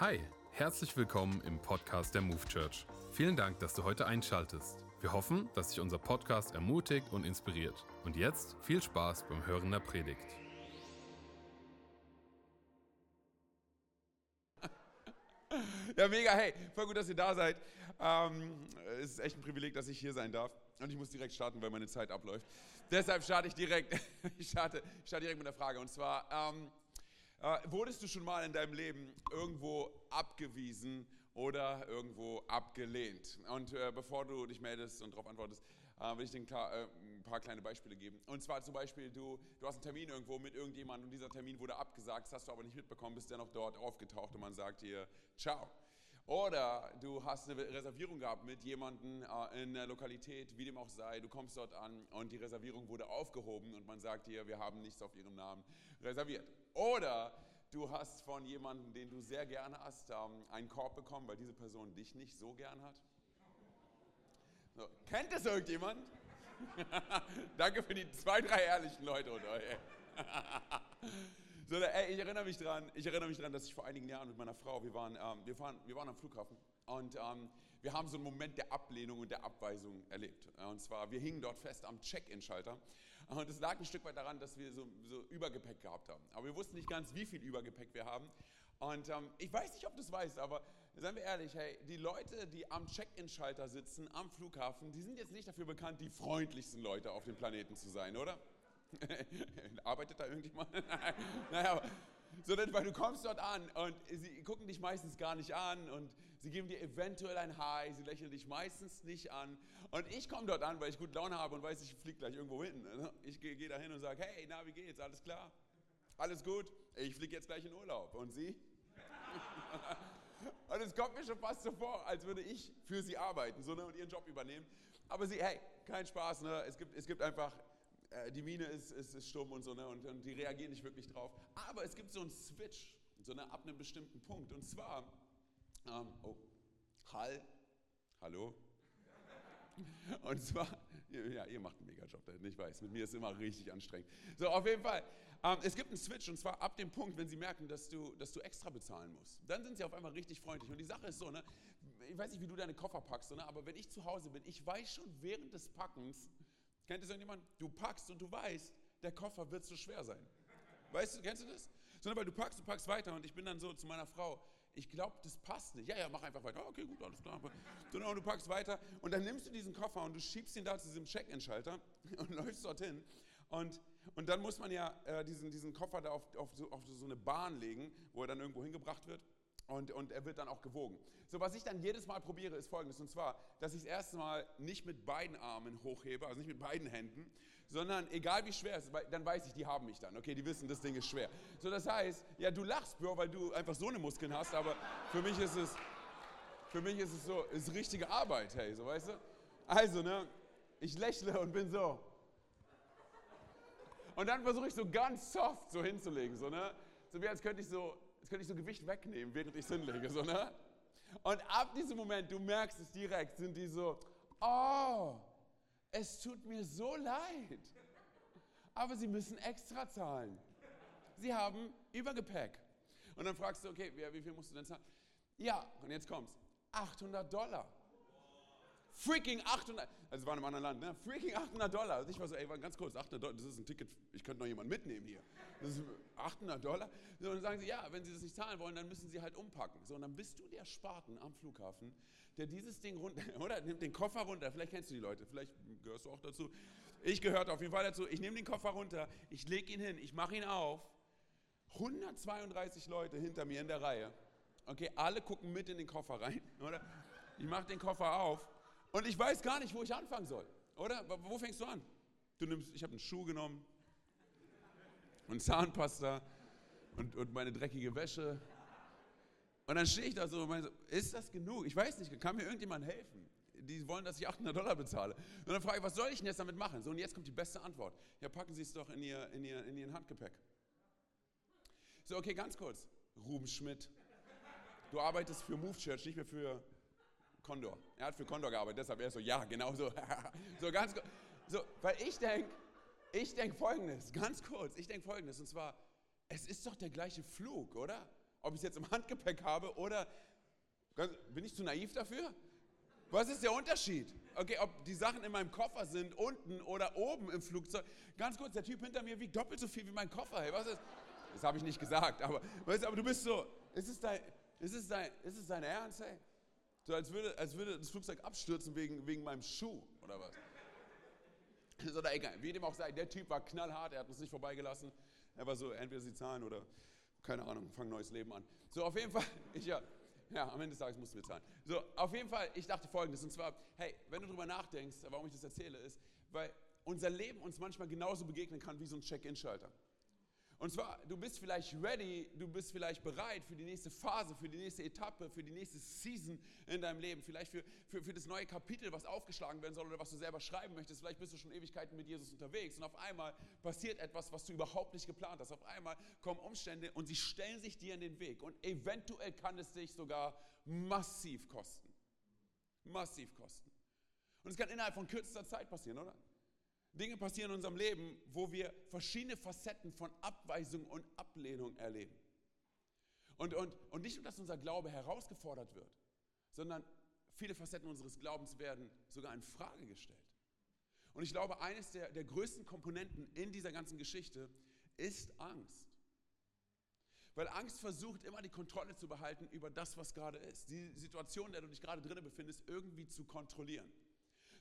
Hi, herzlich willkommen im Podcast der Move Church. Vielen Dank, dass du heute einschaltest. Wir hoffen, dass dich unser Podcast ermutigt und inspiriert. Und jetzt viel Spaß beim Hören der Predigt. Ja, mega, hey, voll gut, dass ihr da seid. Ähm, es ist echt ein Privileg, dass ich hier sein darf. Und ich muss direkt starten, weil meine Zeit abläuft. Deshalb starte ich direkt, ich starte, starte direkt mit der Frage. Und zwar, ähm, äh, wurdest du schon mal in deinem Leben irgendwo abgewiesen oder irgendwo abgelehnt? Und äh, bevor du dich meldest und darauf antwortest, äh, will ich dir ein, klar, äh, ein, paar kleine Beispiele geben. Und zwar zum Beispiel, du, du hast einen Termin irgendwo mit irgendjemandem und dieser Termin wurde abgesagt, das hast du aber nicht mitbekommen, bist dennoch dort aufgetaucht und man sagt dir, ciao. Oder du hast eine Reservierung gehabt mit jemandem äh, in der Lokalität, wie dem auch sei. Du kommst dort an und die Reservierung wurde aufgehoben und man sagt dir, wir haben nichts auf ihrem Namen reserviert. Oder du hast von jemandem, den du sehr gerne hast, ähm, einen Korb bekommen, weil diese Person dich nicht so gern hat. So, kennt das irgendjemand? Danke für die zwei, drei ehrlichen Leute unter euch. so, ey, ich erinnere mich dran, ich erinnere mich dran, dass ich vor einigen Jahren mit meiner Frau, wir waren, ähm, wir fahren, wir waren am Flughafen und ähm, wir haben so einen Moment der Ablehnung und der Abweisung erlebt. Und zwar, wir hingen dort fest am Check-in-Schalter und es lag ein Stück weit daran, dass wir so, so, Übergepäck gehabt haben. Aber wir wussten nicht ganz, wie viel Übergepäck wir haben. Und ähm, ich weiß nicht, ob du es weißt, aber seien wir ehrlich, hey, die Leute, die am Check-in-Schalter sitzen, am Flughafen, die sind jetzt nicht dafür bekannt, die freundlichsten Leute auf dem Planeten zu sein, oder? Arbeitet da irgendjemand? naja, sondern weil du kommst dort an und sie gucken dich meistens gar nicht an und sie geben dir eventuell ein Hi, sie lächeln dich meistens nicht an. Und ich komme dort an, weil ich gut Laune habe und weiß, ich fliege gleich irgendwo hin. Ne? Ich gehe geh da hin und sage, hey, na, wie geht's? Alles klar? Alles gut? Ich fliege jetzt gleich in Urlaub. Und Sie? und es kommt mir schon fast so vor, als würde ich für Sie arbeiten so, ne, und Ihren Job übernehmen. Aber Sie, hey, kein Spaß. Ne? Es, gibt, es gibt einfach äh, die Miene ist, ist, ist, stumm und so, ne? und, und, die reagieren nicht wirklich drauf. Aber es gibt so einen Switch, so eine, ab einem bestimmten Punkt. Und zwar, ähm, oh, Hall, hallo. Und zwar, ja, ihr macht einen Mega-Job ich weiß, mit mir ist es immer richtig anstrengend. So, auf jeden Fall, ähm, es gibt einen Switch und zwar ab dem Punkt, wenn sie merken, dass du, dass du extra bezahlen musst. Dann sind sie auf einmal richtig freundlich. Und die Sache ist so, ne, ich weiß nicht, wie du deine Koffer packst, ne, aber wenn ich zu Hause bin, ich weiß schon während des Packens, Kennt das irgendjemand? Du packst und du weißt, der Koffer wird zu schwer sein. Weißt du, kennst du das? Sondern weil du packst, du packst weiter und ich bin dann so zu meiner Frau, ich glaube, das passt nicht. Ja, ja, mach einfach weiter. Okay, gut, alles klar. Sondern du packst weiter und dann nimmst du diesen Koffer und du schiebst ihn da zu diesem Check-in-Schalter und läufst dorthin. Und, und dann muss man ja äh, diesen, diesen Koffer da auf, auf, so, auf so eine Bahn legen, wo er dann irgendwo hingebracht wird. Und, und, er wird dann auch gewogen. So, was ich dann jedes Mal probiere, ist folgendes. Und zwar, dass ich es erstmal nicht mit beiden Armen hochhebe, also nicht mit beiden Händen, sondern egal wie schwer es ist, dann weiß ich, die haben mich dann. Okay, die wissen, das Ding ist schwer. So, das heißt, ja, du lachst, Bro, weil du einfach so eine Muskeln hast, aber für mich ist es, für mich ist es so, ist richtige Arbeit, hey, so, weißt du? Also, ne, ich lächle und bin so. Und dann versuche ich so ganz soft so hinzulegen, so, ne? So wie als könnte ich so jetzt könnte ich so Gewicht wegnehmen, während ich es hinlege, so, ne? Und ab diesem Moment, du merkst es direkt, sind die so, oh, es tut mir so leid. Aber sie müssen extra zahlen. Sie haben Übergepäck. Und dann fragst du, okay, wie, viel musst du denn zahlen? Ja, und jetzt kommt's. 800 Dollar. Freaking 800, also es war in einem anderen Land, ne? Freaking 800 Dollar. Also ich war so, ey, ganz kurz, 800 Dollar, das ist ein Ticket, ich könnte noch jemanden mitnehmen hier. Das ist 800 Dollar. So, und dann sagen sie, ja, wenn sie das nicht zahlen wollen, dann müssen sie halt umpacken. So, und dann bist du der Sparten am Flughafen, der dieses Ding runter, oder nimmt den Koffer runter, vielleicht kennst du die Leute, vielleicht gehörst du auch dazu. Ich gehörte auf jeden Fall dazu. Ich nehme den Koffer runter, ich lege ihn hin, ich mache ihn auf. 132 Leute hinter mir in der Reihe. Okay, alle gucken mit in den Koffer rein, oder? Ich mache den Koffer auf und ich weiß gar nicht, wo ich anfangen soll. Oder? Wo fängst du an? Du nimmst, ich habe einen Schuh genommen und Zahnpasta und, und meine dreckige Wäsche. Und dann stehe ich da so und meine, ist das genug? Ich weiß nicht, kann mir irgendjemand helfen? Die wollen, dass ich 800 Dollar bezahle. Und dann frage ich, was soll ich denn jetzt damit machen? So, und jetzt kommt die beste Antwort. Ja, packen Sie es doch in, ihr, in, ihr, in Ihren Handgepäck. So, okay, ganz kurz. Ruben Schmidt, du arbeitest für Move Church, nicht mehr für Condor. Er hat für Condor gearbeitet, deshalb er so, ja, genau so. so ganz so, weil ich denke, ich denke folgendes, ganz kurz, ich denke folgendes, und zwar, es ist doch der gleiche Flug, oder? Ob ich es jetzt im Handgepäck habe oder bin ich zu naiv dafür? Was ist der Unterschied? Okay, ob die Sachen in meinem Koffer sind, unten oder oben im Flugzeug. Ganz kurz, der Typ hinter mir wiegt doppelt so viel wie mein Koffer. Hey, was ist? Das habe ich nicht gesagt, aber, weißt, aber du bist so, ist es dein, ist es dein, ist es dein Ernst? Hey? So als würde, als würde das Flugzeug abstürzen wegen, wegen meinem Schuh oder was? Ist oder egal, wie dem auch sei, der Typ war knallhart, er hat uns nicht vorbeigelassen. Er war so, entweder sie zahlen oder, keine Ahnung, fangen neues Leben an. So, auf jeden Fall, ich ja, ja, am Ende des Tages mussten wir zahlen. So, auf jeden Fall, ich dachte folgendes, und zwar, hey, wenn du darüber nachdenkst, warum ich das erzähle, ist, weil unser Leben uns manchmal genauso begegnen kann wie so ein Check-in-Schalter. Und zwar, du bist vielleicht ready, du bist vielleicht bereit für die nächste Phase, für die nächste Etappe, für die nächste Season in deinem Leben, vielleicht für, für, für das neue Kapitel, was aufgeschlagen werden soll oder was du selber schreiben möchtest. Vielleicht bist du schon Ewigkeiten mit Jesus unterwegs und auf einmal passiert etwas, was du überhaupt nicht geplant hast. Auf einmal kommen Umstände und sie stellen sich dir in den Weg und eventuell kann es dich sogar massiv kosten. Massiv kosten. Und es kann innerhalb von kürzester Zeit passieren, oder? Dinge passieren in unserem Leben, wo wir verschiedene Facetten von Abweisung und Ablehnung erleben. Und, und, und nicht nur, dass unser Glaube herausgefordert wird, sondern viele Facetten unseres Glaubens werden sogar in Frage gestellt. Und ich glaube, eines der, der größten Komponenten in dieser ganzen Geschichte ist Angst. Weil Angst versucht immer die Kontrolle zu behalten über das, was gerade ist. Die Situation, in der du dich gerade drinnen befindest, irgendwie zu kontrollieren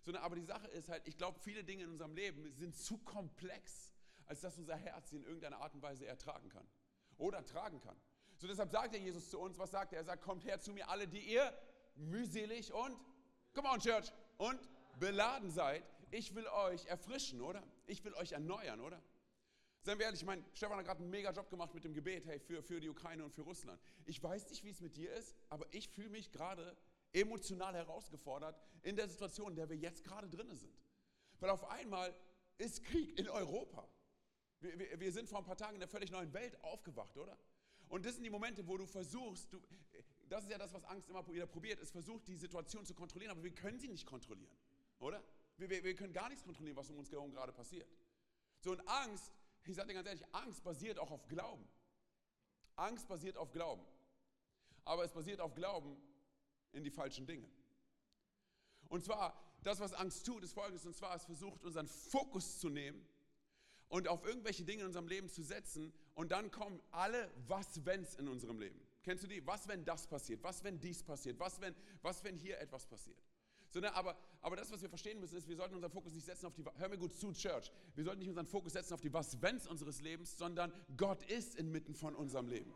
sondern aber die Sache ist halt, ich glaube, viele Dinge in unserem Leben sind zu komplex, als dass unser Herz sie in irgendeiner Art und Weise ertragen kann oder tragen kann. So deshalb sagt der Jesus zu uns, was sagt er? Er sagt, kommt her zu mir alle, die ihr mühselig und, come on Church, und beladen seid. Ich will euch erfrischen, oder? Ich will euch erneuern, oder? Seien wir ehrlich, ich meine, Stefan hat gerade einen mega Job gemacht mit dem Gebet, hey, für, für die Ukraine und für Russland. Ich weiß nicht, wie es mit dir ist, aber ich fühle mich gerade emotional herausgefordert in der Situation, in der wir jetzt gerade drin sind. Weil auf einmal ist Krieg in Europa. Wir, wir, wir, sind vor ein paar Tagen in einer völlig neuen Welt aufgewacht, oder? Und das sind die Momente, wo du versuchst, du, das ist ja das, was Angst immer wieder probiert, es versucht, die Situation zu kontrollieren, aber wir können sie nicht kontrollieren, oder? Wir, wir, wir können gar nichts kontrollieren, was um uns herum gerade passiert. So, und Angst, ich sage dir ganz ehrlich, Angst basiert auch auf Glauben. Angst basiert auf Glauben. Aber es basiert auf Glauben, in die falschen Dinge. Und zwar, das, was Angst tut, ist folgendes, und zwar, es versucht, unseren Fokus zu nehmen und auf irgendwelche Dinge in unserem Leben zu setzen und dann kommen alle Was-Wenns in unserem Leben. Kennst du die? Was, wenn das passiert? Was, wenn dies passiert? Was, wenn, was, wenn hier etwas passiert? Sondern aber, aber das, was wir verstehen müssen, ist, wir sollten unseren Fokus nicht setzen auf die, hör mir gut zu, Church, wir sollten nicht unseren Fokus setzen auf die Was-Wenns unseres Lebens, sondern Gott ist inmitten von unserem Leben.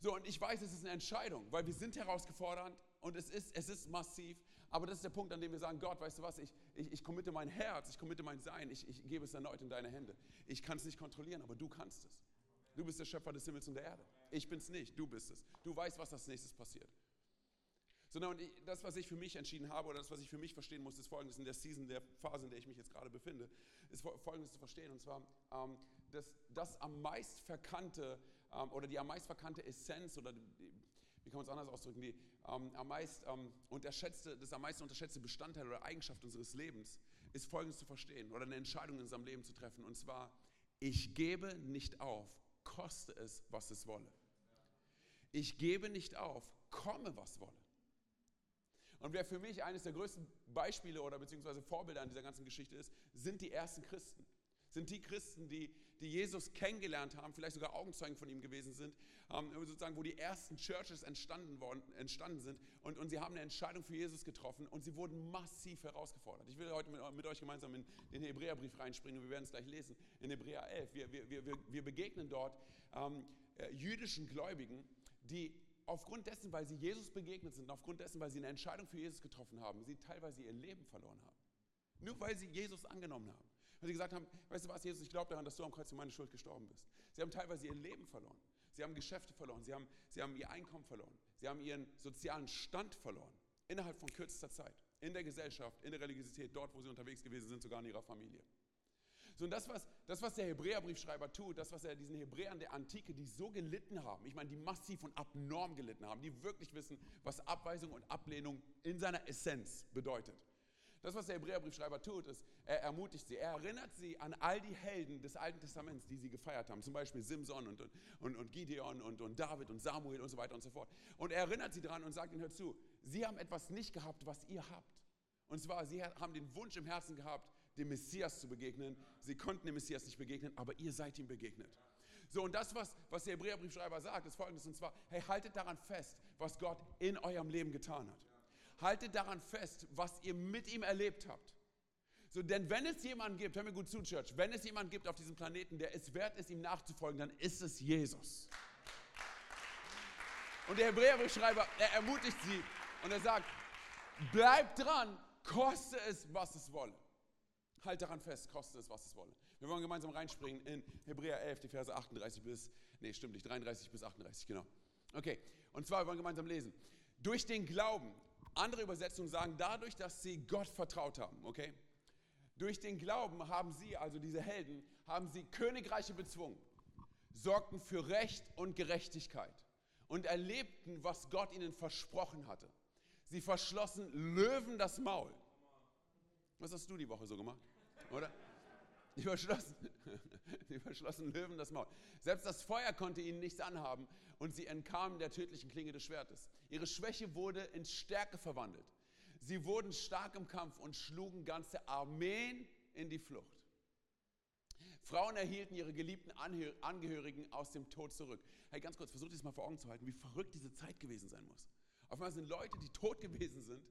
So, und ich weiß, es ist eine Entscheidung, weil wir sind herausgefordert und es ist, es ist massiv, aber das ist der Punkt, an dem wir sagen, Gott, weißt du was, ich, ich, ich committe mein Herz, ich committe mein Sein, ich, ich gebe es erneut in deine Hände. Ich kann es nicht kontrollieren, aber du kannst es. Du bist der Schöpfer des Himmels und der Erde. Ich bin es nicht, du bist es. Du weißt, was als nächstes passiert. Sondern das, was ich für mich entschieden habe oder das, was ich für mich verstehen muss, ist folgendes, in der Season, der Phase, in der ich mich jetzt gerade befinde, ist folgendes zu verstehen. Und zwar, ähm, dass das am meist verkannte ähm, oder die am meist verkannte Essenz oder die, wie kann man es anders ausdrücken, die ähm, am meist ähm, unterschätzte, das am meisten unterschätzte Bestandteil oder Eigenschaft unseres Lebens ist folgendes zu verstehen oder eine Entscheidung in unserem Leben zu treffen und zwar, ich gebe nicht auf, koste es, was es wolle. Ich gebe nicht auf, komme, was wolle. Und wer für mich eines der größten Beispiele oder beziehungsweise Vorbilder an dieser ganzen Geschichte ist, sind die ersten Christen sind die Christen, die, die Jesus kennengelernt haben, vielleicht sogar Augenzeugen von ihm gewesen sind, ähm, sozusagen, wo die ersten Churches entstanden, worden, entstanden sind und, und sie haben eine Entscheidung für Jesus getroffen und sie wurden massiv herausgefordert. Ich will heute mit, mit euch gemeinsam in den Hebräerbrief reinspringen und wir werden es gleich lesen, in Hebräer 11. Wir, wir, wir, wir begegnen dort ähm, äh, jüdischen Gläubigen, die aufgrund dessen, weil sie Jesus begegnet sind, aufgrund dessen, weil sie eine Entscheidung für Jesus getroffen haben, sie teilweise ihr Leben verloren haben. Nur weil sie Jesus angenommen haben. Weil sie gesagt haben, weißt du was, Jesus, ich glaube daran, dass du am Kreuz für meine Schuld gestorben bist. Sie haben teilweise ihr Leben verloren. Sie haben Geschäfte verloren. Sie haben, sie haben ihr Einkommen verloren. Sie haben ihren sozialen Stand verloren. Innerhalb von kürzester Zeit. In der Gesellschaft, in der Religiosität, dort, wo sie unterwegs gewesen sind, sogar in ihrer Familie. So, und das was, das, was der Hebräerbriefschreiber tut, das, was er diesen Hebräern der Antike, die so gelitten haben, ich meine, die massiv und abnorm gelitten haben, die wirklich wissen, was Abweisung und Ablehnung in seiner Essenz bedeutet. Das, was der Hebräerbriefschreiber tut, ist, er ermutigt sie, er erinnert sie an all die Helden des Alten Testaments, die sie gefeiert haben. Zum Beispiel Simson und, und, und Gideon und, und David und Samuel und so weiter und so fort. Und er erinnert sie daran und sagt ihnen, hört zu, sie haben etwas nicht gehabt, was ihr habt. Und zwar, sie haben den Wunsch im Herzen gehabt, dem Messias zu begegnen. Sie konnten dem Messias nicht begegnen, aber ihr seid ihm begegnet. So, und das, was, was der Hebräerbriefschreiber sagt, ist folgendes, und zwar, hey, haltet daran fest, was Gott in eurem Leben getan hat. Haltet daran fest, was ihr mit ihm erlebt habt. So, denn wenn es jemanden gibt, hör mir gut zu, Church, wenn es jemanden gibt auf diesem Planeten, der es wert ist, ihm nachzufolgen, dann ist es Jesus. Und der Hebräerbriefschreiber, er ermutigt sie und er sagt, bleibt dran, koste es, was es wolle. Halt daran fest, koste es, was es wolle. Wir wollen gemeinsam reinspringen in Hebräer 11, die Verse 38 bis, nee, stimmt nicht, 33 bis 38, genau. Okay, und zwar, wir wollen gemeinsam lesen. Durch den Glauben andere Übersetzungen sagen, dadurch, dass sie Gott vertraut haben, okay? Durch den Glauben haben sie, also diese Helden, haben sie Königreiche bezwungen, sorgten für Recht und Gerechtigkeit und erlebten, was Gott ihnen versprochen hatte. Sie verschlossen Löwen das Maul. Was hast du die Woche so gemacht? Oder? Die verschlossen, die verschlossen Löwen das Maul. Selbst das Feuer konnte ihnen nichts anhaben und sie entkamen der tödlichen Klinge des Schwertes. Ihre Schwäche wurde in Stärke verwandelt. Sie wurden stark im Kampf und schlugen ganze Armeen in die Flucht. Frauen erhielten ihre geliebten Angehörigen aus dem Tod zurück. Hey, ganz kurz, versucht das mal vor Augen zu halten, wie verrückt diese Zeit gewesen sein muss. Auf einmal sind Leute, die tot gewesen sind.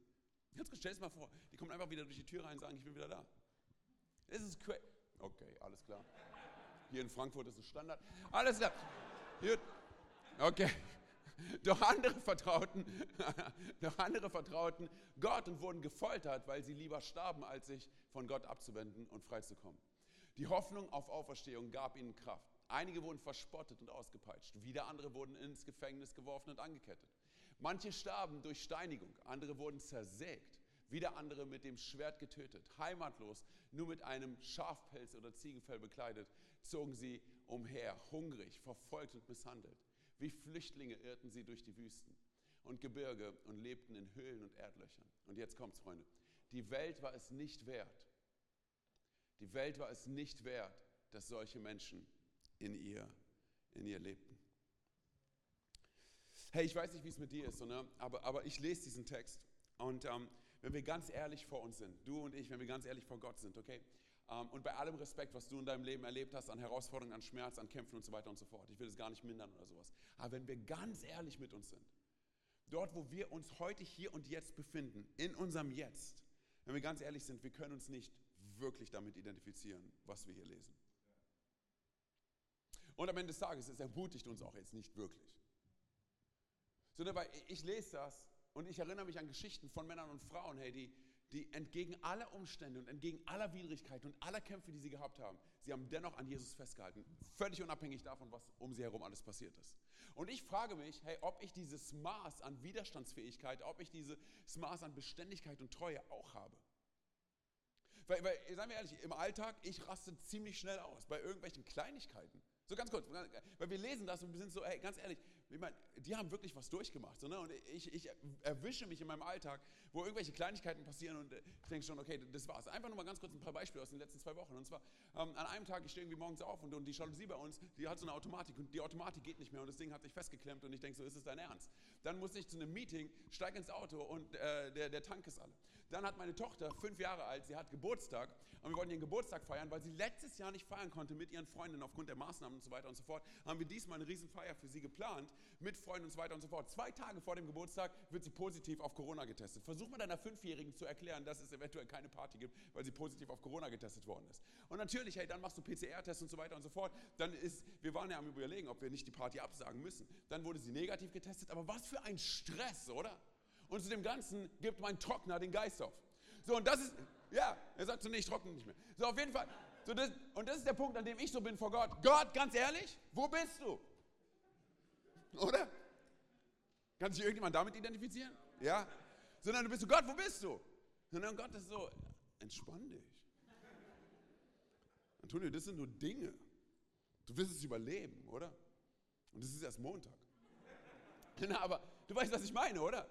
Kurz, stell es mal vor, die kommen einfach wieder durch die Tür rein und sagen, ich bin wieder da. Das ist crazy. Okay, alles klar. Hier in Frankfurt ist es Standard. Alles klar. Gut. Okay. Doch andere vertrauten, doch andere vertrauten Gott und wurden gefoltert, weil sie lieber starben, als sich von Gott abzuwenden und freizukommen. Die Hoffnung auf Auferstehung gab ihnen Kraft. Einige wurden verspottet und ausgepeitscht. Wieder andere wurden ins Gefängnis geworfen und angekettet. Manche starben durch Steinigung, andere wurden zersägt wieder andere mit dem Schwert getötet. Heimatlos, nur mit einem Schafpelz oder Ziegenfell bekleidet, zogen sie umher, hungrig, verfolgt und misshandelt. Wie Flüchtlinge irrten sie durch die Wüsten und Gebirge und lebten in Höhlen und Erdlöchern. Und jetzt kommt's, Freunde. Die Welt war es nicht wert. Die Welt war es nicht wert, dass solche Menschen in ihr, in ihr lebten. Hey, ich weiß nicht, wie es mit dir ist, ne? aber, aber ich lese diesen Text und ähm, wenn wir ganz ehrlich vor uns sind, du und ich, wenn wir ganz ehrlich vor Gott sind, okay? Ähm, und bei allem Respekt, was du in deinem Leben erlebt hast, an Herausforderungen, an Schmerz, an Kämpfen und so weiter und so fort. Ich will es gar nicht mindern oder sowas. Aber wenn wir ganz ehrlich mit uns sind, dort, wo wir uns heute hier und jetzt befinden, in unserem Jetzt, wenn wir ganz ehrlich sind, wir können uns nicht wirklich damit identifizieren, was wir hier lesen. Und am Ende des Tages, es ermutigt uns auch jetzt nicht wirklich. Sondern weil ich lese das und ich erinnere mich an Geschichten von Männern und Frauen, hey, die, die entgegen aller Umstände und entgegen aller Widrigkeiten und aller Kämpfe, die sie gehabt haben, sie haben dennoch an Jesus festgehalten. Völlig unabhängig davon, was um sie herum alles passiert ist. Und ich frage mich, hey, ob ich dieses Maß an Widerstandsfähigkeit, ob ich dieses Maß an Beständigkeit und Treue auch habe. Weil, weil, seien wir ehrlich, im Alltag, ich raste ziemlich schnell aus bei irgendwelchen Kleinigkeiten. So ganz kurz, weil wir lesen das und wir sind so, hey, ganz ehrlich, ich meine, die haben wirklich was durchgemacht. So, ne? Und ich, ich erwische mich in meinem Alltag, wo irgendwelche Kleinigkeiten passieren und ich denke schon, okay, das war's. Einfach nur mal ganz kurz ein paar Beispiele aus den letzten zwei Wochen. Und zwar, ähm, an einem Tag, ich stehe irgendwie morgens auf und, und die Jalousie bei uns, die hat so eine Automatik und die Automatik geht nicht mehr und das Ding hat sich festgeklemmt und ich denke so, ist es dein Ernst? Dann muss ich zu einem Meeting, steige ins Auto und äh, der, der Tank ist alle. Dann hat meine Tochter, fünf Jahre alt, sie hat Geburtstag und wir wollten ihren Geburtstag feiern, weil sie letztes Jahr nicht feiern konnte mit ihren Freundinnen aufgrund der Maßnahmen und so weiter und so fort, haben wir diesmal eine Riesenfeier für sie geplant mit Freunden und so weiter und so fort. Zwei Tage vor dem Geburtstag wird sie positiv auf Corona getestet. Versuch mal deiner Fünfjährigen zu erklären, dass es eventuell keine Party gibt, weil sie positiv auf Corona getestet worden ist. Und natürlich, hey, dann machst du PCR-Tests und so weiter und so fort. Dann ist, wir waren ja am überlegen, ob wir nicht die Party absagen müssen. Dann wurde sie negativ getestet, aber was für ein Stress, oder? Und zu dem Ganzen gibt mein Trockner den Geist auf. So, und das ist, ja, er sagt so, nee, ich trockne nicht mehr. So, auf jeden Fall. So, das, und das ist der Punkt, an dem ich so bin vor Gott. Gott, ganz ehrlich, wo bist du? Oder? Kann sich irgendjemand damit identifizieren? Ja? Sondern du bist so, Gott, wo bist du? Sondern Gott ist so, entspann dich. Antonio, das sind nur Dinge. Du wirst es überleben, oder? Und es ist erst Montag. aber du weißt, was ich meine, oder?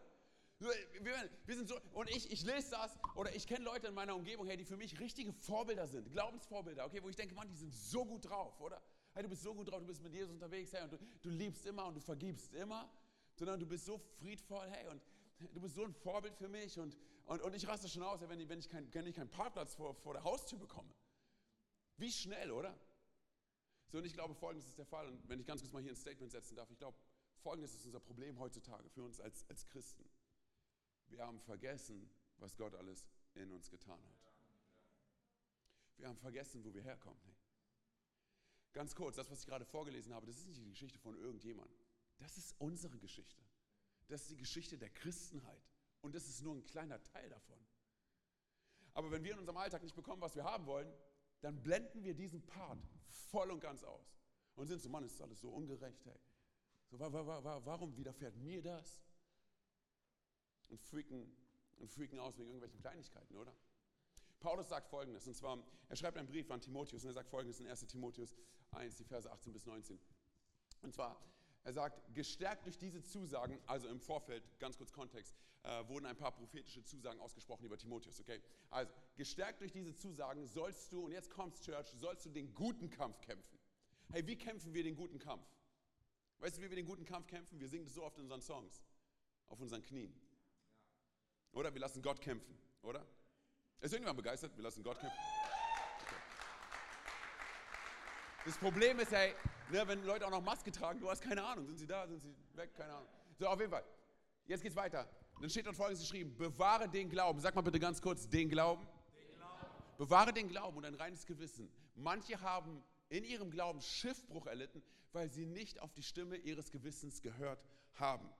Wir, sind so, und ich, ich lese das oder ich kenne Leute in meiner Umgebung, hey, die für mich richtige Vorbilder sind, Glaubensvorbilder, okay, wo ich denke, Mann, die sind so gut drauf, oder? Hey, du bist so gut drauf, du bist mit Jesus unterwegs, hey, und du, du liebst immer und du vergibst immer, sondern du bist so friedvoll, hey, und du bist so ein Vorbild für mich und, und, und ich raste schon aus, wenn ich, wenn ich, kein, keinen Parkplatz vor, vor der Haustür bekomme. Wie schnell, oder? So, und ich glaube, folgendes ist der Fall. Und wenn ich ganz kurz mal hier ein Statement setzen darf, ich glaube, folgendes ist unser Problem heutzutage für uns als, als Christen. Wir haben vergessen, was Gott alles in uns getan hat. Wir haben vergessen, wo wir herkommen. Hey. Ganz kurz, das, was ich gerade vorgelesen habe, das ist nicht die Geschichte von irgendjemandem. Das ist unsere Geschichte. Das ist die Geschichte der Christenheit. Und das ist nur ein kleiner Teil davon. Aber wenn wir in unserem Alltag nicht bekommen, was wir haben wollen, dann blenden wir diesen Part voll und ganz aus. Und sind so, Mann, ist alles so ungerecht, hey. So, warum widerfährt mir das? Und freaken, und freaken aus wegen irgendwelchen Kleinigkeiten, oder? Paulus sagt folgendes, und zwar, er schreibt einen Brief an Timotheus und er sagt folgendes in 1 Timotheus 1, die Verse 18 bis 19. Und zwar, er sagt, gestärkt durch diese Zusagen, also im Vorfeld, ganz kurz Kontext, äh, wurden ein paar prophetische Zusagen ausgesprochen über Timotheus, okay? Also, gestärkt durch diese Zusagen sollst du, und jetzt kommst Church, sollst du den guten Kampf kämpfen. Hey, wie kämpfen wir den guten Kampf? Weißt du, wie wir den guten Kampf kämpfen? Wir singen das so oft in unseren Songs. Auf unseren Knien. Oder wir lassen Gott kämpfen, oder? Ist irgendjemand begeistert? Wir lassen Gott kämpfen. Das Problem ist, hey, ne, wenn Leute auch noch Maske tragen, du hast keine Ahnung. Sind sie da? Sind sie weg? Keine Ahnung. So, auf jeden Fall. Jetzt geht's weiter. Dann steht dort folgendes geschrieben: Bewahre den Glauben. Sag mal bitte ganz kurz: den Glauben. Den Glauben. Bewahre den Glauben und ein reines Gewissen. Manche haben in ihrem Glauben Schiffbruch erlitten, weil sie nicht auf die Stimme ihres Gewissens gehört haben.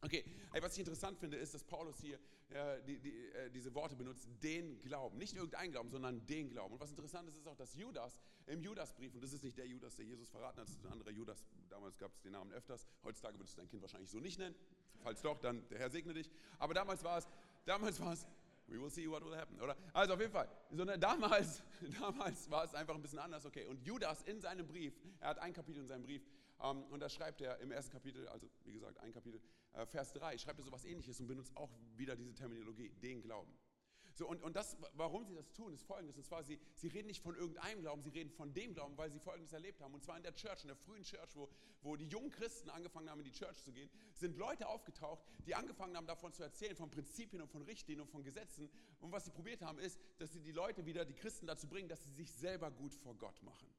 Okay, was ich interessant finde, ist, dass Paulus hier äh, die, die, äh, diese Worte benutzt, den Glauben. Nicht irgendein Glauben, sondern den Glauben. Und was interessant ist, ist auch, dass Judas im Judasbrief, und das ist nicht der Judas, der Jesus verraten hat, das ist ein anderer Judas, damals gab es den Namen öfters, heutzutage würdest du dein Kind wahrscheinlich so nicht nennen. Falls doch, dann der Herr segne dich. Aber damals war es, damals war es, we will see what will happen, oder? Also auf jeden Fall, sondern damals, damals war es einfach ein bisschen anders, okay. Und Judas in seinem Brief, er hat ein Kapitel in seinem Brief, um, ähm, und da schreibt er im ersten Kapitel, also wie gesagt, ein Kapitel, Vers 3, schreibt er sowas ähnliches und benutzt auch wieder diese Terminologie, den Glauben. So, und, und das, warum sie das tun, ist folgendes. Und zwar, sie, sie reden nicht von irgendeinem Glauben, sie reden von dem Glauben, weil sie folgendes erlebt haben. Und zwar in der Church, in der frühen Church, wo, wo die jungen Christen angefangen haben, in die Church zu gehen, sind Leute aufgetaucht, die angefangen haben, davon zu erzählen, von Prinzipien und von Richtlinien und von Gesetzen. Und was sie probiert haben, ist, dass sie die Leute wieder, die Christen dazu bringen, dass sie sich selber gut vor Gott machen.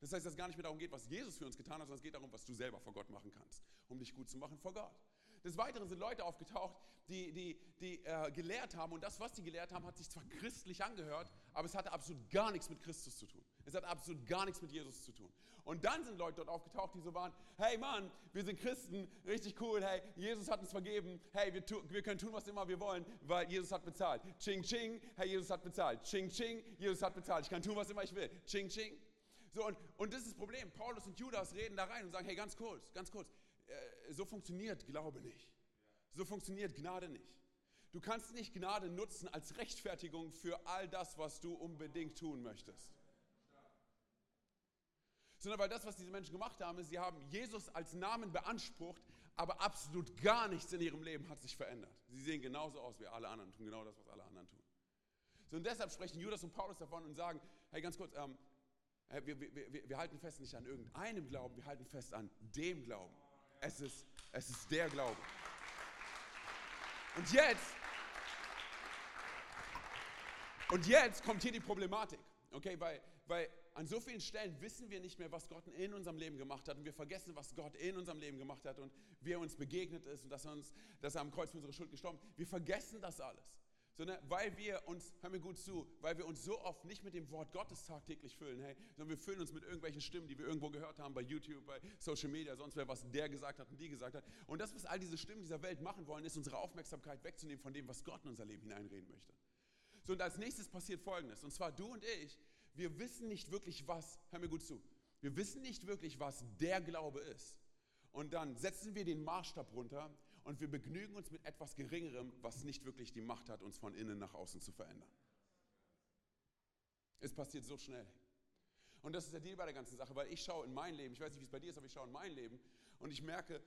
Das heißt, dass es gar nicht mehr darum geht, was Jesus für uns getan hat, sondern es geht darum, was du selber vor Gott machen kannst, um dich gut zu machen vor Gott. Des Weiteren sind Leute aufgetaucht, die, die, die äh, gelehrt haben und das, was die gelehrt haben, hat sich zwar christlich angehört, aber es hatte absolut gar nichts mit Christus zu tun. Es hat absolut gar nichts mit Jesus zu tun. Und dann sind Leute dort aufgetaucht, die so waren, hey Mann, wir sind Christen, richtig cool, hey, Jesus hat uns vergeben, hey, wir, tu, wir können tun, was immer wir wollen, weil Jesus hat bezahlt. Ching, ching, hey, Jesus hat bezahlt. Ching, ching, Jesus hat bezahlt. Ich kann tun, was immer ich will. Ching, ching. So, und, und das ist das Problem. Paulus und Judas reden da rein und sagen, hey, ganz kurz, ganz kurz, so funktioniert Glaube nicht. So funktioniert Gnade nicht. Du kannst nicht Gnade nutzen als Rechtfertigung für all das, was du unbedingt tun möchtest. Sondern weil das, was diese Menschen gemacht haben, ist, sie haben Jesus als Namen beansprucht, aber absolut gar nichts in ihrem Leben hat sich verändert. Sie sehen genauso aus wie alle anderen, tun genau das, was alle anderen tun. So, und deshalb sprechen Judas und Paulus davon und sagen, hey, ganz kurz, ähm, wir, wir, wir, wir halten fest nicht an irgendeinem Glauben, wir halten fest an dem Glauben. Es ist, es ist der Glaube. Und jetzt, und jetzt kommt hier die Problematik, okay, weil, weil an so vielen Stellen wissen wir nicht mehr, was Gott in unserem Leben gemacht hat und wir vergessen, was Gott in unserem Leben gemacht hat und wie er uns begegnet ist und dass er, uns, dass er am Kreuz für unsere Schuld gestorben ist. Wir vergessen das alles sondern weil wir uns, hör mir gut zu, weil wir uns so oft nicht mit dem Wort Gottes tagtäglich füllen, hey, sondern wir füllen uns mit irgendwelchen Stimmen, die wir irgendwo gehört haben, bei YouTube, bei Social Media, sonst wer, was der gesagt hat und die gesagt hat. Und das, was all diese Stimmen dieser Welt machen wollen, ist unsere Aufmerksamkeit wegzunehmen von dem, was Gott in unser Leben hineinreden möchte. So, und als nächstes passiert Folgendes, und zwar du und ich, wir wissen nicht wirklich, was, hör mir gut zu, wir wissen nicht wirklich, was der Glaube ist. Und dann setzen wir den Maßstab runter und wir begnügen uns mit etwas Geringerem, was nicht wirklich die Macht hat, uns von innen nach außen zu verändern. Es passiert so schnell. Und das ist der Deal bei der ganzen Sache, weil ich schaue in mein Leben, ich weiß nicht, wie es bei dir ist, aber ich schaue in mein Leben und ich merke,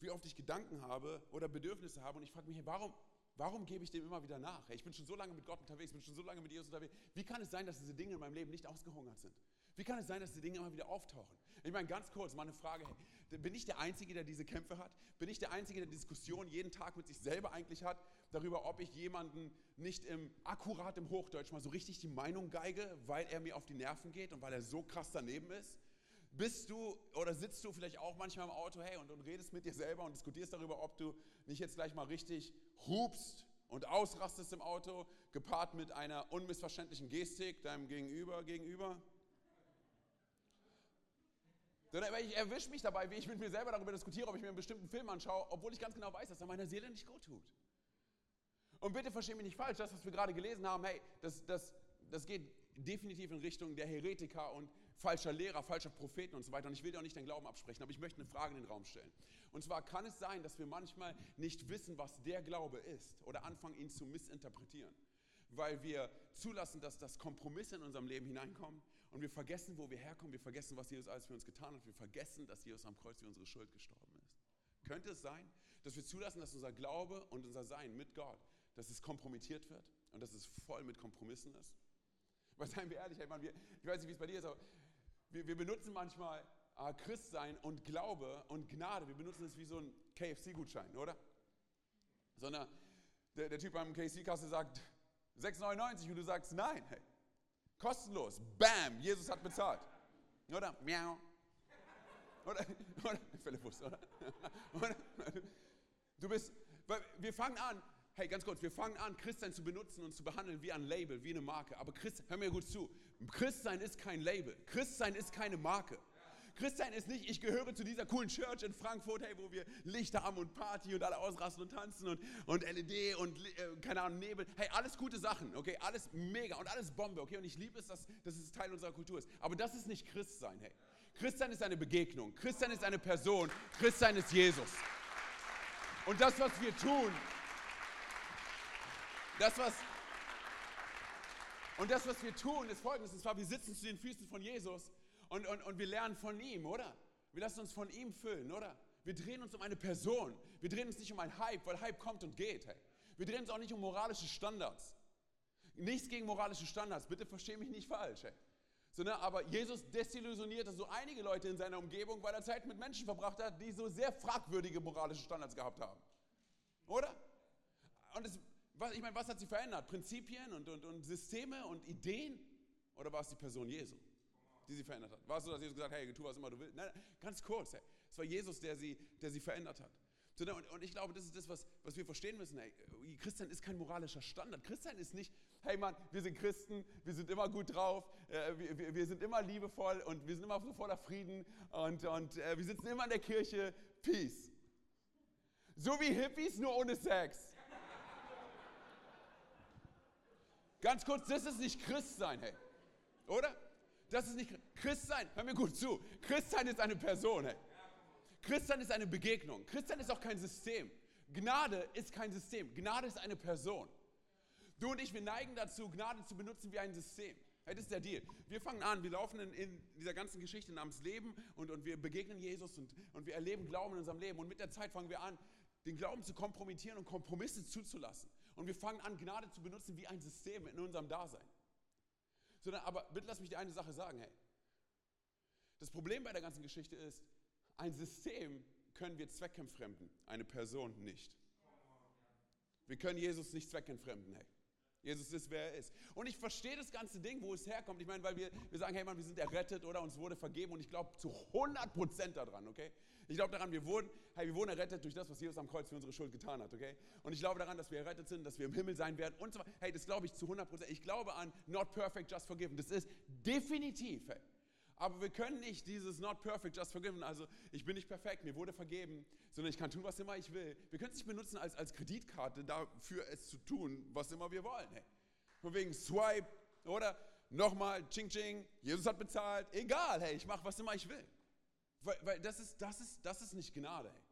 wie oft ich Gedanken habe oder Bedürfnisse habe und ich frage mich, warum, warum gebe ich dem immer wieder nach? Ich bin schon so lange mit Gott unterwegs, bin schon so lange mit Jesus unterwegs. Wie kann es sein, dass diese Dinge in meinem Leben nicht ausgehungert sind? Wie kann es sein, dass diese Dinge immer wieder auftauchen? Ich meine, ganz kurz, mal eine Frage. Bin ich der Einzige, der diese Kämpfe hat? Bin ich der Einzige, der Diskussionen jeden Tag mit sich selber eigentlich hat, darüber, ob ich jemanden nicht im, akkurat im Hochdeutsch mal so richtig die Meinung geige, weil er mir auf die Nerven geht und weil er so krass daneben ist? Bist du oder sitzt du vielleicht auch manchmal im Auto, hey, und, und redest mit dir selber und diskutierst darüber, ob du nicht jetzt gleich mal richtig hupst und ausrastest im Auto, gepaart mit einer unmissverständlichen Gestik deinem Gegenüber gegenüber? Ich erwische mich dabei, wie ich mit mir selber darüber diskutiere, ob ich mir einen bestimmten Film anschaue, obwohl ich ganz genau weiß, dass er meiner Seele nicht gut tut. Und bitte verstehe mich nicht falsch, das, was wir gerade gelesen haben, hey, das, das, das geht definitiv in Richtung der Heretiker und falscher Lehrer, falscher Propheten und so weiter. Und ich will dir auch nicht deinen Glauben absprechen, aber ich möchte eine Frage in den Raum stellen. Und zwar kann es sein, dass wir manchmal nicht wissen, was der Glaube ist oder anfangen, ihn zu missinterpretieren, weil wir zulassen, dass das Kompromisse in unserem Leben hineinkommen und wir vergessen, wo wir herkommen, wir vergessen, was Jesus alles für uns getan hat, wir vergessen, dass Jesus am Kreuz für unsere Schuld gestorben ist. Könnte es sein, dass wir zulassen, dass unser Glaube und unser Sein mit Gott, dass es kompromittiert wird und dass es voll mit Kompromissen ist? Weil seien wir ehrlich, ich weiß nicht, wie es bei dir ist, aber wir, wir benutzen manchmal äh, Christsein und Glaube und Gnade, wir benutzen es wie so ein KFC-Gutschein, oder? Sondern der, der Typ beim KFC-Kasse sagt 6,99 und du sagst nein, hey, kostenlos, bam, Jesus hat bezahlt. Oder? Miau. Oder? Oder? Philippus, oder? oder? Du bist, wir fangen an, hey, ganz kurz, wir fangen an, Christsein zu benutzen und zu behandeln wie ein Label, wie eine Marke. Aber Christ, hör mir gut zu, Christsein ist kein Label. Christsein ist keine Marke. Christsein ist nicht, ich gehöre zu dieser coolen Church in Frankfurt, hey, wo wir Lichter haben und Party und alle ausrasten und tanzen und, und LED und äh, keine Ahnung, Nebel. Hey, alles gute Sachen, okay? Alles mega und alles Bombe, okay? Und ich liebe es, dass, dass es Teil unserer Kultur ist. Aber das ist nicht Christsein, hey. Christsein ist eine Begegnung. Christsein ist eine Person. Christsein ist Jesus. Und das, was wir tun, das, was, und das, was wir tun, ist folgendes: und zwar, wir sitzen zu den Füßen von Jesus und, und, und wir lernen von ihm, oder? Wir lassen uns von ihm füllen, oder? Wir drehen uns um eine Person. Wir drehen uns nicht um einen Hype, weil Hype kommt und geht. Hey. Wir drehen uns auch nicht um moralische Standards. Nichts gegen moralische Standards, bitte verstehe mich nicht falsch. Hey. Sondern, aber Jesus desillusionierte so einige Leute in seiner Umgebung, weil er Zeit mit Menschen verbracht hat, die so sehr fragwürdige moralische Standards gehabt haben. Oder? Und es, was, ich meine, was hat sie verändert? Prinzipien und, und, und Systeme und Ideen? Oder war es die Person Jesu, die sie verändert hat? War es so, dass Jesus gesagt hat, hey, tu was immer du willst? Nein, ganz kurz, hey. es war Jesus, der sie, der sie verändert hat. Und, und ich glaube, das ist das, was, was wir verstehen müssen. Hey, Christian ist kein moralischer Standard. Christian ist nicht, hey Mann, wir sind Christen, wir sind immer gut drauf, äh, wir, wir, sind immer liebevoll und wir sind immer so voller Frieden und, und äh, wir sitzen immer in der Kirche, Peace. So wie Hippies, nur ohne Sex. Ganz kurz, das ist nicht Christsein, hey. Oder? Das ist nicht Christsein. Hör mir gut zu. Christsein ist eine Person, hey. Christsein ist eine Begegnung. Christsein ist auch kein System. Gnade ist kein System. Gnade ist eine Person. Du und ich, wir neigen dazu, Gnade zu benutzen wie ein System. Hey, das ist der Deal. Wir fangen an, wir laufen in, in dieser ganzen Geschichte namens Leben und, und wir begegnen Jesus und, und wir erleben Glauben in unserem Leben. Und mit der Zeit fangen wir an, den Glauben zu kompromittieren und Kompromisse zuzulassen. Und wir fangen an, Gnade zu benutzen wie ein System in unserem Dasein. Sondern, aber bitte lass mich dir eine Sache sagen, hey. Das Problem bei der ganzen Geschichte ist, ein System können wir zweckentfremden, eine Person nicht. Wir können Jesus nicht zweckentfremden, hey. Jesus ist, wer er ist. Und ich verstehe das ganze Ding, wo es herkommt. Ich meine, weil wir, wir sagen, hey Mann, wir sind errettet oder uns wurde vergeben und ich glaube zu 100% daran, okay? Ich glaube daran, wir wurden, hey, wir wurden errettet durch das, was Jesus am Kreuz für unsere Schuld getan hat, okay? Und ich glaube daran, dass wir errettet sind, dass wir im Himmel sein werden und so weiter. Hey, das glaube ich zu 100%. Ich glaube an not perfect, just forgiven. Das ist definitiv, hey. Aber wir können nicht dieses not perfect, just forgiven, also ich bin nicht perfekt, mir wurde vergeben, sondern ich kann tun, was immer ich will. Wir können es nicht benutzen als, als Kreditkarte dafür, es zu tun, was immer wir wollen. Hey. Von wegen Swipe oder nochmal, Ching Ching, Jesus hat bezahlt, egal, hey, ich mache, was immer ich will. Weil, weil das, ist, das, ist, das ist nicht Gnade, hey.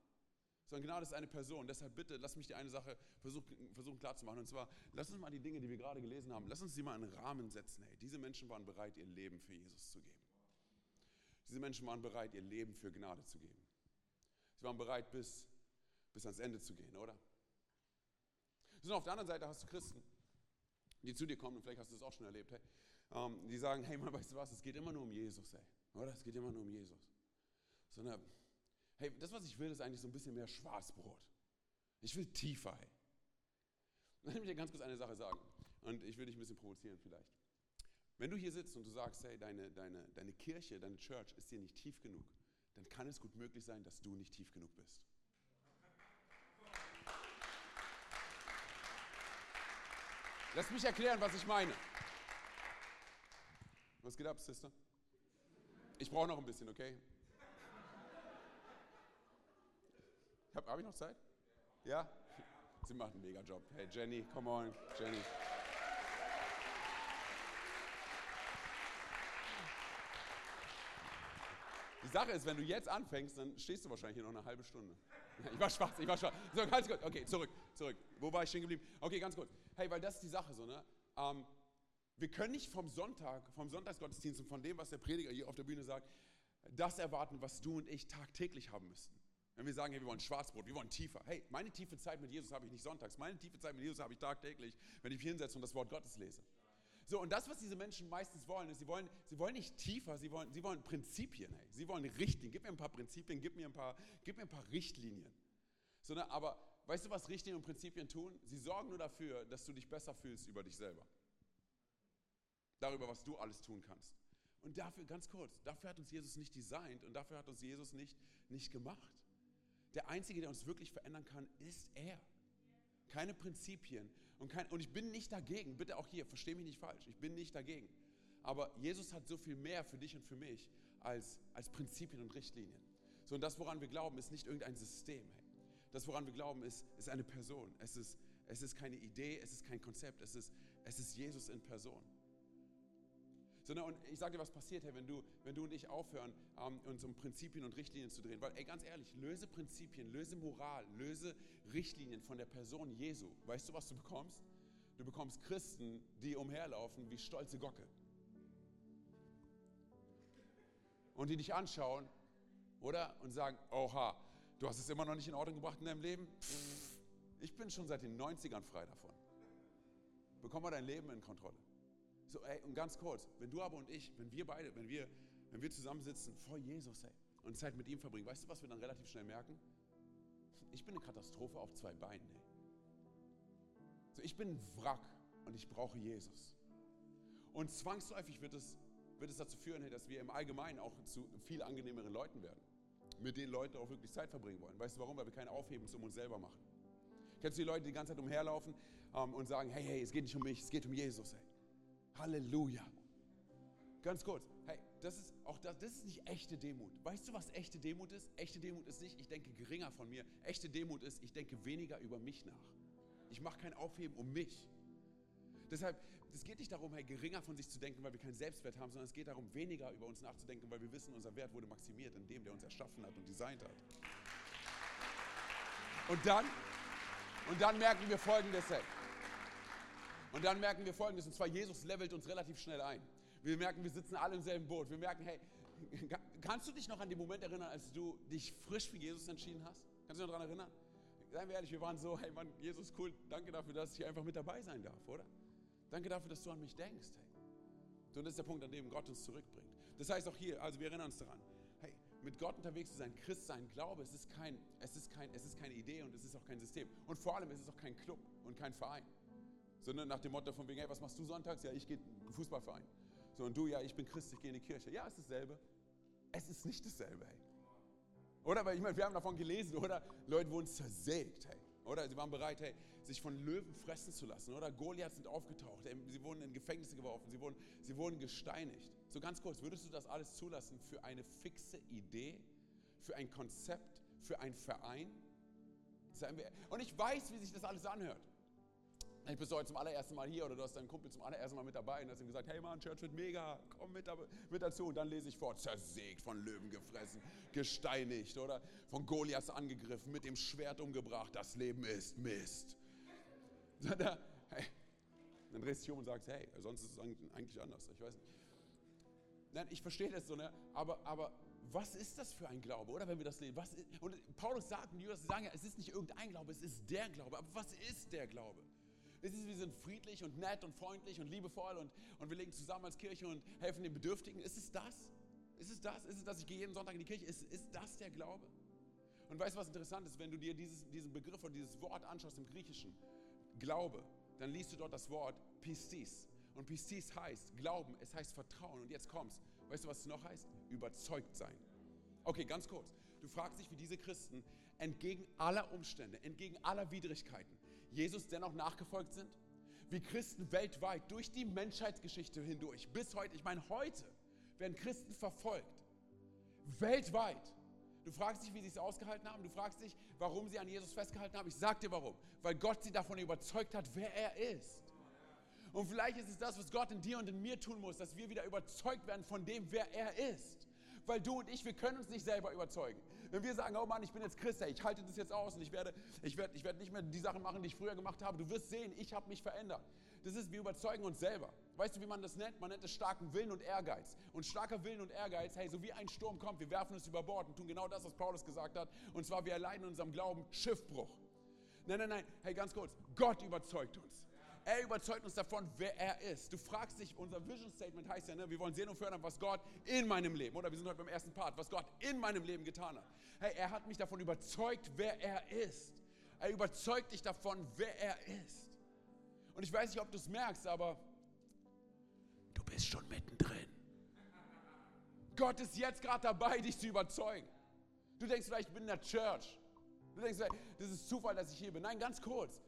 Sondern Gnade ist eine Person. Deshalb bitte, lass mich dir eine Sache versuchen, versuchen klarzumachen. Und zwar, lass uns mal die Dinge, die wir gerade gelesen haben, lass uns sie mal in einen Rahmen setzen. Hey, diese Menschen waren bereit, ihr Leben für Jesus zu geben. Diese Menschen waren bereit, ihr Leben für Gnade zu geben. Sie waren bereit, bis bis ans Ende zu gehen, oder? Und auf der anderen Seite hast du Christen, die zu dir kommen, und vielleicht hast du es auch schon erlebt, hey, ähm, die sagen, hey, man, weißt du was, es geht immer nur um Jesus, ey. Oder? Es geht immer nur um Jesus. Sondern, hey, das, was ich will, ist eigentlich so ein bisschen mehr Schwarzbrot. Ich will tiefer, hey. Dann will ich dir ganz kurz eine Sache sagen. Und ich will dich ein bisschen provozieren vielleicht. Wenn du hier sitzt und du sagst, hey, deine, deine, deine Kirche, deine Church ist dir nicht tief genug, dann kann es gut möglich sein, dass du nicht tief genug bist. Lass mich erklären, was ich meine. Was geht ab, Sister? Ich brauche noch ein bisschen, okay? Habe hab ich noch Zeit? Ja? Sie macht einen mega Job. Hey Jenny, come on, Jenny. Sache ist, wenn du jetzt anfängst, dann stehst du wahrscheinlich hier noch eine halbe Stunde. Ich war schwach, ich war schwach. So, ganz gut. Okay, zurück, zurück. Wo war ich stehen geblieben? Okay, ganz kurz. Hey, weil das ist die Sache so, ne? Ähm, wir können nicht vom Sonntag, vom Sonntagsgottesdienst und von dem, was der Prediger hier auf der Bühne sagt, das erwarten, was du und ich tagtäglich haben müssten. Wenn wir sagen, hey, wir wollen Schwarzbrot, wir wollen tiefer. Hey, meine tiefe Zeit mit Jesus habe ich nicht sonntags. Meine tiefe Zeit mit Jesus habe ich tagtäglich, wenn ich mich hinsetze und das Wort Gottes lese. So, und das, was diese Menschen meistens wollen, ist, sie wollen, sie wollen nicht tiefer, sie wollen, sie wollen Prinzipien. Hey. Sie wollen Richtlinien. Gib mir ein paar Prinzipien, gib mir ein paar, gib mir ein paar Richtlinien. So, ne, aber weißt du, was Richtlinien und Prinzipien tun? Sie sorgen nur dafür, dass du dich besser fühlst über dich selber. Darüber, was du alles tun kannst. Und dafür, ganz kurz, dafür hat uns Jesus nicht designt und dafür hat uns Jesus nicht, nicht gemacht. Der Einzige, der uns wirklich verändern kann, ist er. Keine Prinzipien. Und, kein, und ich bin nicht dagegen, bitte auch hier, verstehe mich nicht falsch, ich bin nicht dagegen. Aber Jesus hat so viel mehr für dich und für mich als, als Prinzipien und Richtlinien. So, und das, woran wir glauben, ist nicht irgendein System. Hey. Das, woran wir glauben, ist, ist eine Person. Es ist, es ist keine Idee, es ist kein Konzept, es ist, es ist Jesus in Person. Sondern, und ich sage dir, was passiert, hey, wenn du, wenn du und ich aufhören, ähm, uns um Prinzipien und Richtlinien zu drehen. Weil, ey, ganz ehrlich, löse Prinzipien, löse Moral, löse Richtlinien von der Person Jesu. Weißt du, was du bekommst? Du bekommst Christen, die umherlaufen wie stolze Gocke. Und die dich anschauen, oder? Und sagen, oha, du hast es immer noch nicht in Ordnung gebracht in deinem Leben? Ich bin schon seit den 90ern frei davon. Bekomm mal dein Leben in Kontrolle. So, ey, und ganz kurz, wenn du aber und ich, wenn wir beide, wenn wir, wenn wir zusammensitzen vor Jesus, ey, und Zeit mit ihm verbringen, weißt du, was wir dann relativ schnell merken? Ich bin eine Katastrophe auf zwei Beinen, ey. So, ich bin ein Wrack und ich brauche Jesus. Und zwangsläufig wird es, wird es dazu führen, dass wir im Allgemeinen auch zu viel angenehmeren Leuten werden. Mit denen Leute auch wirklich Zeit verbringen wollen. Weißt du warum? Weil wir kein Aufhebens um uns selber machen. Kennst du die Leute, die die ganze Zeit umherlaufen ähm, und sagen, hey, hey, es geht nicht um mich, es geht um Jesus, ey. Halleluja. Ganz kurz, hey, das ist auch das, das ist nicht echte Demut. Weißt du, was echte Demut ist? Echte Demut ist nicht, ich denke geringer von mir. Echte Demut ist, ich denke weniger über mich nach. Ich mache kein Aufheben um mich. Deshalb, es geht nicht darum, hey, geringer von sich zu denken, weil wir keinen Selbstwert haben, sondern es geht darum, weniger über uns nachzudenken, weil wir wissen, unser Wert wurde maximiert in dem, der uns erschaffen hat und designt hat. Und dann, und dann merken wir folgendes, hey. Und dann merken wir folgendes, und zwar Jesus levelt uns relativ schnell ein. Wir merken, wir sitzen alle im selben Boot. Wir merken, hey, kannst du dich noch an den Moment erinnern, als du dich frisch für Jesus entschieden hast? Kannst du dich noch daran erinnern? Seien wir ehrlich, wir waren so, hey Mann, Jesus, cool, danke dafür, dass ich hier einfach mit dabei sein darf, oder? Danke dafür, dass du an mich denkst, hey. Und das ist der Punkt, an dem Gott uns zurückbringt. Das heißt auch hier, also wir erinnern uns daran, hey, mit Gott unterwegs zu sein, Christ sein, Glaube, es ist, kein, es, ist kein, es ist keine Idee und es ist auch kein System. Und vor allem, es ist auch kein Club und kein Verein. Sondern nach dem Motto von wegen, hey, was machst du sonntags? Ja, ich gehe Fußballverein. So, und du, ja, ich bin Christ, ich gehe in die Kirche. Ja, es ist dasselbe. Es ist nicht dasselbe, hey. Oder, weil ich meine, wir haben davon gelesen, oder? Leute wurden zersägt, hey. Oder sie waren bereit, hey, sich von Löwen fressen zu lassen. Oder Goliath sind aufgetaucht. Sie wurden in Gefängnisse geworfen. Sie wurden, sie wurden gesteinigt. So ganz kurz, würdest du das alles zulassen für eine fixe Idee, für ein Konzept, für einen Verein? Und ich weiß, wie sich das alles anhört. Vielleicht bist du heute zum allerersten Mal hier oder du hast deinen Kumpel zum allerersten Mal mit dabei und hast ihm gesagt, hey Mann, Church wird mega, komm mit, mit dazu. Und dann lese ich vor, zersägt, von Löwen gefressen, gesteinigt oder von Goliath angegriffen, mit dem Schwert umgebracht, das Leben ist Mist. Dann, hey, dann drehst du dich um und sagst, hey, sonst ist es eigentlich anders, ich weiß nicht. Nein, ich verstehe das so, ne? aber, aber was ist das für ein Glaube, oder wenn wir das lesen? Was ist, und Paulus sagt, und Jünger sagen ja, es ist nicht irgendein Glaube, es ist der Glaube. Aber was ist der Glaube? Es ist, wir sind friedlich und nett und freundlich und liebevoll und, und wir legen zusammen als Kirche und helfen den Bedürftigen. Ist es das? Ist es das? Ist es, dass ich gehe jeden Sonntag in die Kirche? Ist, ist das der Glaube? Und weißt du, was interessant ist? Wenn du dir dieses, diesen Begriff oder dieses Wort anschaust im Griechischen, Glaube, dann liest du dort das Wort Pistis. Und Pistis heißt Glauben, es heißt Vertrauen. Und jetzt kommt's. Weißt du, was es noch heißt? Überzeugt sein. Okay, ganz kurz. Du fragst dich, wie diese Christen entgegen aller Umstände, entgegen aller Widrigkeiten, Jesus dennoch nachgefolgt sind? Wie Christen weltweit durch die Menschheitsgeschichte hindurch, bis heute, ich meine, heute werden Christen verfolgt. Weltweit. Du fragst dich, wie sie es ausgehalten haben. Du fragst dich, warum sie an Jesus festgehalten haben. Ich sag dir warum. Weil Gott sie davon überzeugt hat, wer er ist. Und vielleicht ist es das, was Gott in dir und in mir tun muss, dass wir wieder überzeugt werden von dem, wer er ist. Weil du und ich, wir können uns nicht selber überzeugen. Wenn wir sagen, oh Mann, ich bin jetzt Christ, ich halte das jetzt aus und ich werde, ich, werde, ich werde nicht mehr die Sachen machen, die ich früher gemacht habe. Du wirst sehen, ich habe mich verändert. Das ist, wir überzeugen uns selber. Weißt du, wie man das nennt? Man nennt es starken Willen und Ehrgeiz. Und starker Willen und Ehrgeiz, hey, so wie ein Sturm kommt, wir werfen es über Bord und tun genau das, was Paulus gesagt hat. Und zwar, wir erleiden in unserem Glauben Schiffbruch. Nein, nein, nein, hey, ganz kurz, Gott überzeugt uns. Er überzeugt uns davon, wer er ist. Du fragst dich, unser Vision Statement heißt ja, ne, wir wollen sehen und fördern, was Gott in meinem Leben, oder wir sind heute beim ersten Part, was Gott in meinem Leben getan hat. Hey, er hat mich davon überzeugt, wer er ist. Er überzeugt dich davon, wer er ist. Und ich weiß nicht, ob du es merkst, aber du bist schon mittendrin. Gott ist jetzt gerade dabei, dich zu überzeugen. Du denkst vielleicht, ich bin in der Church. Du denkst, das ist Zufall, dass ich hier bin. Nein, ganz kurz.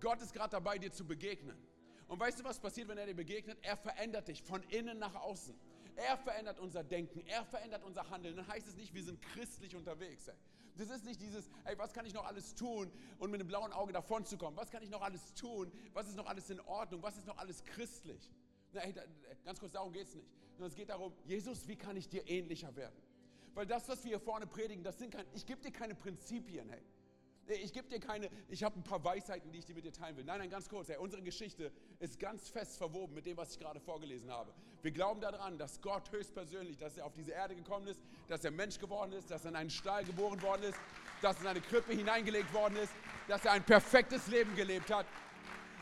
Gott ist gerade dabei, dir zu begegnen. Und weißt du, was passiert, wenn er dir begegnet? Er verändert dich von innen nach außen. Er verändert unser Denken, er verändert unser Handeln. Dann heißt es nicht, wir sind christlich unterwegs. Ey. Das ist nicht dieses, ey, was kann ich noch alles tun und mit einem blauen Auge davon zu kommen? Was kann ich noch alles tun? Was ist noch alles in Ordnung? Was ist noch alles christlich? Na, ey, ganz kurz, darum geht es nicht. Sondern es geht darum, Jesus, wie kann ich dir ähnlicher werden? Weil das, was wir hier vorne predigen, das sind kein, ich gebe dir keine Prinzipien, hey. Ich gebe dir keine, ich habe ein paar Weisheiten, die ich dir mit dir teilen will. Nein, nein, ganz kurz. Hey, unsere Geschichte ist ganz fest verwoben mit dem, was ich gerade vorgelesen habe. Wir glauben daran, dass Gott höchstpersönlich, dass er auf diese Erde gekommen ist, dass er Mensch geworden ist, dass er in einen Stall geboren worden ist, dass er in eine Krippe hineingelegt worden ist, dass er ein perfektes Leben gelebt hat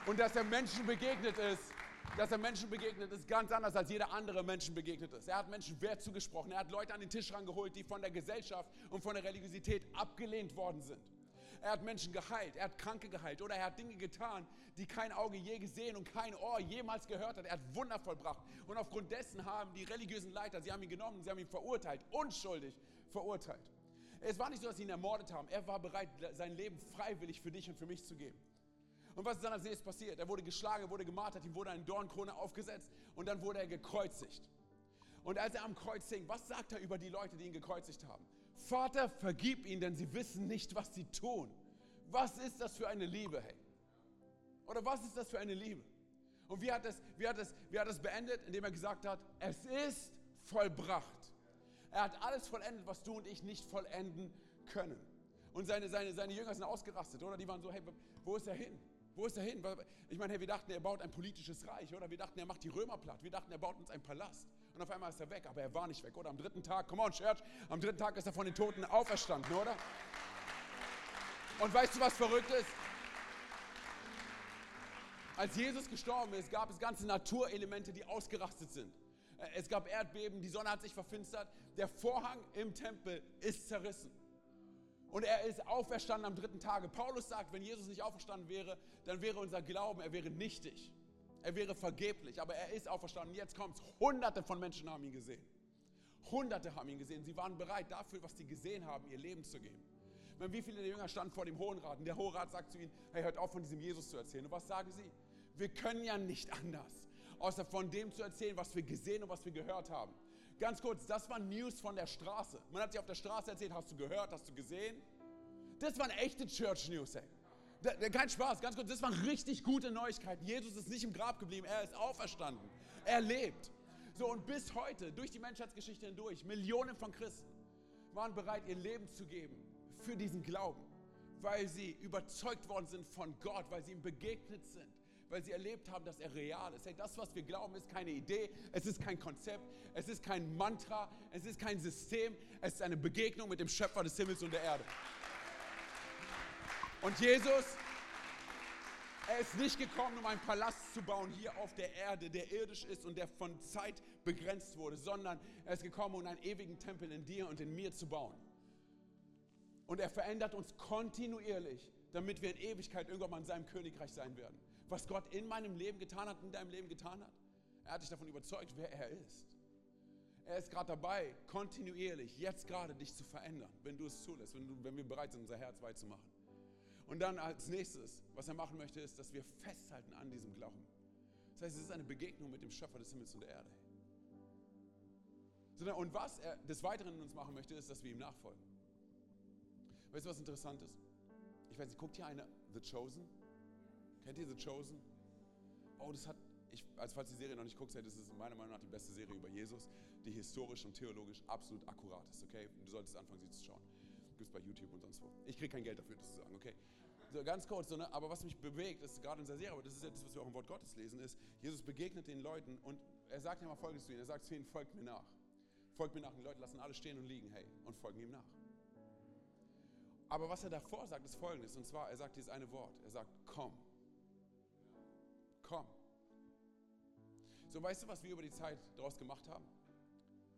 und dass er Menschen begegnet ist, dass er Menschen begegnet ist, ganz anders als jeder andere Menschen begegnet ist. Er hat Menschen Wert zugesprochen. Er hat Leute an den Tisch rangeholt, die von der Gesellschaft und von der Religiosität abgelehnt worden sind. Er hat Menschen geheilt, er hat Kranke geheilt oder er hat Dinge getan, die kein Auge je gesehen und kein Ohr jemals gehört hat. Er hat Wunder vollbracht. Und aufgrund dessen haben die religiösen Leiter, sie haben ihn genommen, sie haben ihn verurteilt, unschuldig verurteilt. Es war nicht so, dass sie ihn ermordet haben. Er war bereit, sein Leben freiwillig für dich und für mich zu geben. Und was ist dann als nächstes passiert? Er wurde geschlagen, er wurde gemartert, ihm wurde eine Dornkrone aufgesetzt und dann wurde er gekreuzigt. Und als er am Kreuz hing, was sagt er über die Leute, die ihn gekreuzigt haben? Vater, vergib ihnen, denn sie wissen nicht, was sie tun. Was ist das für eine Liebe, hey? Oder was ist das für eine Liebe? Und wie hat es, wie hat es, wie hat es beendet? Indem er gesagt hat, es ist vollbracht. Er hat alles vollendet, was du und ich nicht vollenden können. Und seine, seine, seine Jünger sind ausgerastet, oder? Die waren so, hey, wo ist er hin? Wo ist er hin? Ich meine, hey, wir dachten, er baut ein politisches Reich, oder? Wir dachten, er macht die Römer platt. Wir dachten, er baut uns einen Palast. Und auf einmal ist er weg, aber er war nicht weg, oder? Am dritten Tag, come on, Church, am dritten Tag ist er von den Toten auferstanden, oder? Und weißt du, was verrückt ist? Als Jesus gestorben ist, gab es ganze Naturelemente, die ausgerastet sind. Äh, es gab Erdbeben, die Sonne hat sich verfinstert, der Vorhang im Tempel ist zerrissen. Und er ist auferstanden am dritten Tage. Paulus sagt, wenn Jesus nicht auferstanden wäre, dann wäre unser Glauben, er wäre nichtig. Er wäre vergeblich, aber er ist auferstanden. Jetzt kommt es. Hunderte von Menschen haben ihn gesehen. Hunderte haben ihn gesehen. Sie waren bereit dafür, was sie gesehen haben, ihr Leben zu geben. Wenn wie viele der Jünger standen vor dem Hohen Rat und der Hohe Rat sagt zu ihnen, hey, hört auf von diesem Jesus zu erzählen. Und was sagen sie? Wir können ja nicht anders, außer von dem zu erzählen, was wir gesehen und was wir gehört haben. Ganz kurz, das waren News von der Straße. Man hat sich auf der Straße erzählt, hast du gehört, hast du gesehen? Das waren echte Church News, ey. Kein Spaß, ganz kurz, das waren richtig gute Neuigkeiten. Jesus ist nicht im Grab geblieben, er ist auferstanden. Er lebt. So, und bis heute, durch die Menschheitsgeschichte hindurch, Millionen von Christen waren bereit, ihr Leben zu geben für diesen Glauben, weil sie überzeugt worden sind von Gott, weil sie ihm begegnet sind, weil sie erlebt haben, dass er real ist. Hey, das, was wir glauben, ist keine Idee, es ist kein Konzept, es ist kein Mantra, es ist kein System, es ist eine Begegnung mit dem Schöpfer des Himmels und der Erde. Und Jesus, er ist nicht gekommen, um einen Palast zu bauen hier auf der Erde, der irdisch ist und der von Zeit begrenzt wurde, sondern er ist gekommen, um einen ewigen Tempel in dir und in mir zu bauen. Und er verändert uns kontinuierlich, damit wir in Ewigkeit irgendwann mal in seinem Königreich sein werden. Was Gott in meinem Leben getan hat, in deinem Leben getan hat, er hat dich davon überzeugt, wer er ist. Er ist gerade dabei, kontinuierlich, jetzt gerade dich zu verändern, wenn du es zulässt, wenn, du, wenn wir bereit sind, unser Herz weit zu machen. Und dann als nächstes, was er machen möchte, ist, dass wir festhalten an diesem Glauben. Das heißt, es ist eine Begegnung mit dem Schöpfer des Himmels und der Erde. Und was er des Weiteren in uns machen möchte, ist, dass wir ihm nachfolgen. Weißt du, was interessant ist? Ich weiß nicht, guckt hier einer The Chosen? Kennt ihr The Chosen? Oh, das hat, ich, als falls die Serie noch nicht guckst, das ist meiner Meinung nach die beste Serie über Jesus, die historisch und theologisch absolut akkurat ist, okay? Du solltest anfangen, sie zu schauen. Gibt es bei YouTube und sonst wo. Ich kriege kein Geld dafür, das zu sagen, okay? So, ganz kurz, so, ne? aber was mich bewegt, ist gerade in dieser Serie, aber das ist ja was wir auch im Wort Gottes lesen, ist, Jesus begegnet den Leuten und er sagt ja mal Folgendes zu ihnen. Er sagt zu ihnen, folgt mir nach. Folgt mir nach. Und die Leute lassen alle stehen und liegen, hey, und folgen ihm nach. Aber was er davor sagt, ist folgendes. Und zwar, er sagt dieses eine Wort. Er sagt, komm. Komm. So, weißt du, was wir über die Zeit daraus gemacht haben?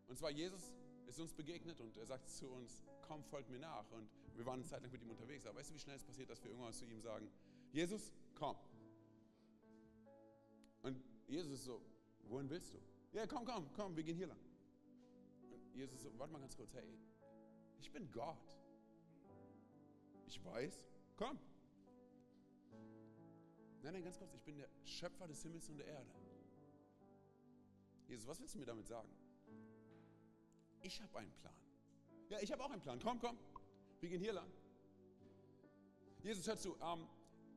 Und zwar, Jesus ist uns begegnet und er sagt zu uns, komm, folgt mir nach. Und wir waren eine Zeit lang mit ihm unterwegs. Aber weißt du, wie schnell es passiert, dass wir irgendwann zu ihm sagen, Jesus, komm. Und Jesus ist so, wohin willst du? Ja, komm, komm, komm, wir gehen hier lang. Und Jesus so, warte mal ganz kurz, hey, ich bin Gott. Ich weiß, komm. Nein, nein, ganz kurz, ich bin der Schöpfer des Himmels und der Erde. Jesus, was willst du mir damit sagen? Ich habe einen Plan. Ja, ich habe auch einen Plan. Komm, komm. Wir gehen hier lang. Jesus, hör zu. Ähm,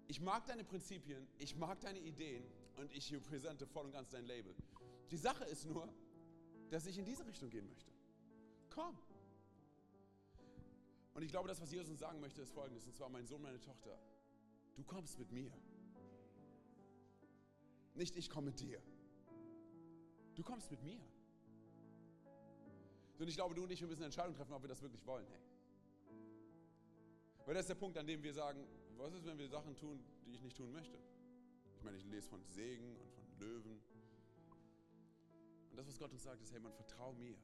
ich mag deine Prinzipien, ich mag deine Ideen und ich repräsente voll und ganz dein Label. Die Sache ist nur, dass ich in diese Richtung gehen möchte. Komm. Und ich glaube, das, was Jesus uns sagen möchte, ist folgendes. Und zwar, mein Sohn, meine Tochter, du kommst mit mir. Nicht ich komme mit dir. Du kommst mit mir. Und ich glaube, du und ich, wir müssen eine Entscheidung treffen, ob wir das wirklich wollen. Hey. Weil das ist der Punkt, an dem wir sagen, was ist, wenn wir Sachen tun, die ich nicht tun möchte? Ich meine, ich lese von Segen und von Löwen. Und das, was Gott uns sagt, ist, hey, man, vertrau mir.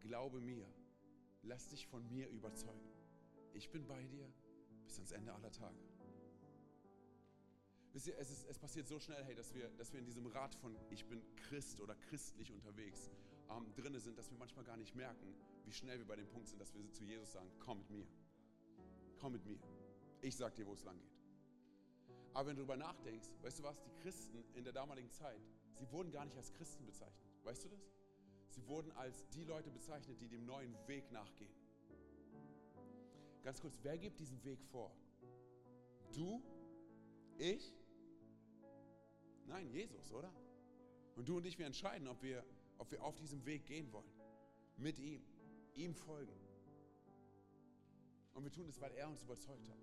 Glaube mir lass dich von mir überzeugen. Ich bin bei dir bis ans Ende aller Tage. Wisst ihr, es, ist, es passiert so schnell, hey, dass wir, dass wir in diesem Rad von ich bin Christ oder christlich unterwegs ähm, drinne sind, dass wir manchmal gar nicht merken, wie schnell wir bei dem Punkt sind, dass wir zu Jesus sagen, komm mit mir. Komm mit mir. Ich sag dir, wo es lang geht. Aber wenn du darüber nachdenkst, weißt du was, die Christen in der damaligen Zeit, sie wurden gar nicht als Christen bezeichnet. Weißt du das? Sie wurden als die Leute bezeichnet, die dem neuen Weg nachgehen. Ganz kurz, wer gibt diesen Weg vor? Du? Ich? Nein, Jesus, oder? Und du und ich, wir entscheiden, ob wir, ob wir auf diesem Weg gehen wollen. Mit ihm. Ihm folgen. Und wir tun das, weil er uns überzeugt hat.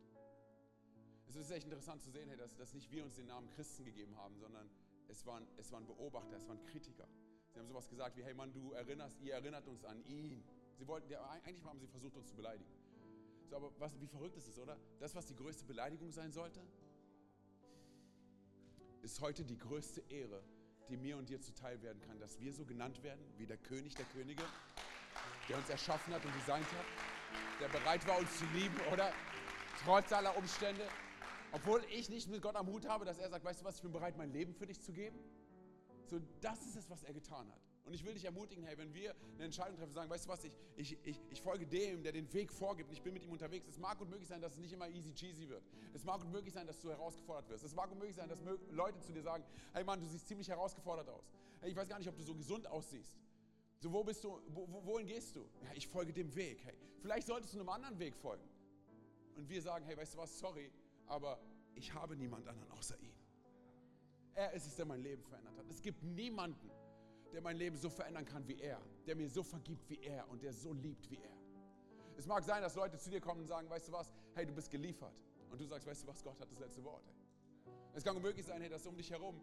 Es ist echt interessant zu sehen, hey, dass, dass nicht wir uns den Namen Christen gegeben haben, sondern es waren, es waren Beobachter, es waren Kritiker. Sie haben sowas gesagt wie, hey Mann, du erinnerst, ihr erinnert uns an ihn. Sie wollten, ja, eigentlich haben sie versucht, uns zu beleidigen. So, aber was, wie verrückt ist es, oder? Das, was die größte Beleidigung sein sollte, ist heute die größte Ehre, die mir und dir zuteil werden kann, dass wir so genannt werden wie der König der Könige, der uns erschaffen hat und designt hat, der bereit war, uns zu lieben, oder? Trotz aller Umstände. Obwohl ich nicht mit Gott am Hut habe, dass er sagt, weißt du was, ich bin bereit, mein Leben für dich zu geben. So, das ist es, was er getan hat. Und ich will dich ermutigen, hey, wenn wir eine Entscheidung treffen, sagen, weißt du was, ich, ich, ich, ich folge dem, der den Weg vorgibt ich bin mit ihm unterwegs. Es mag gut möglich sein, dass es nicht immer easy cheesy wird. Es mag gut möglich sein, dass du herausgefordert wirst. Es mag gut möglich sein, dass Leute zu dir sagen, hey Mann, du siehst ziemlich herausgefordert aus. Hey, ich weiß gar nicht, ob du so gesund aussiehst. So, wo bist du, wo, wohin gehst du? Ja, ich folge dem Weg. Hey, vielleicht solltest du einem anderen Weg folgen. Und wir sagen, hey, weißt du was, sorry, aber ich habe niemand anderen außer ihn. Er ist es, der mein Leben verändert hat. Es gibt niemanden, der mein Leben so verändern kann wie er, der mir so vergibt wie er und der so liebt wie er. Es mag sein, dass Leute zu dir kommen und sagen, weißt du was, hey, du bist geliefert. Und du sagst, weißt du was, Gott hat das letzte Wort. Hey. Es kann unmöglich sein, hey, dass um dich herum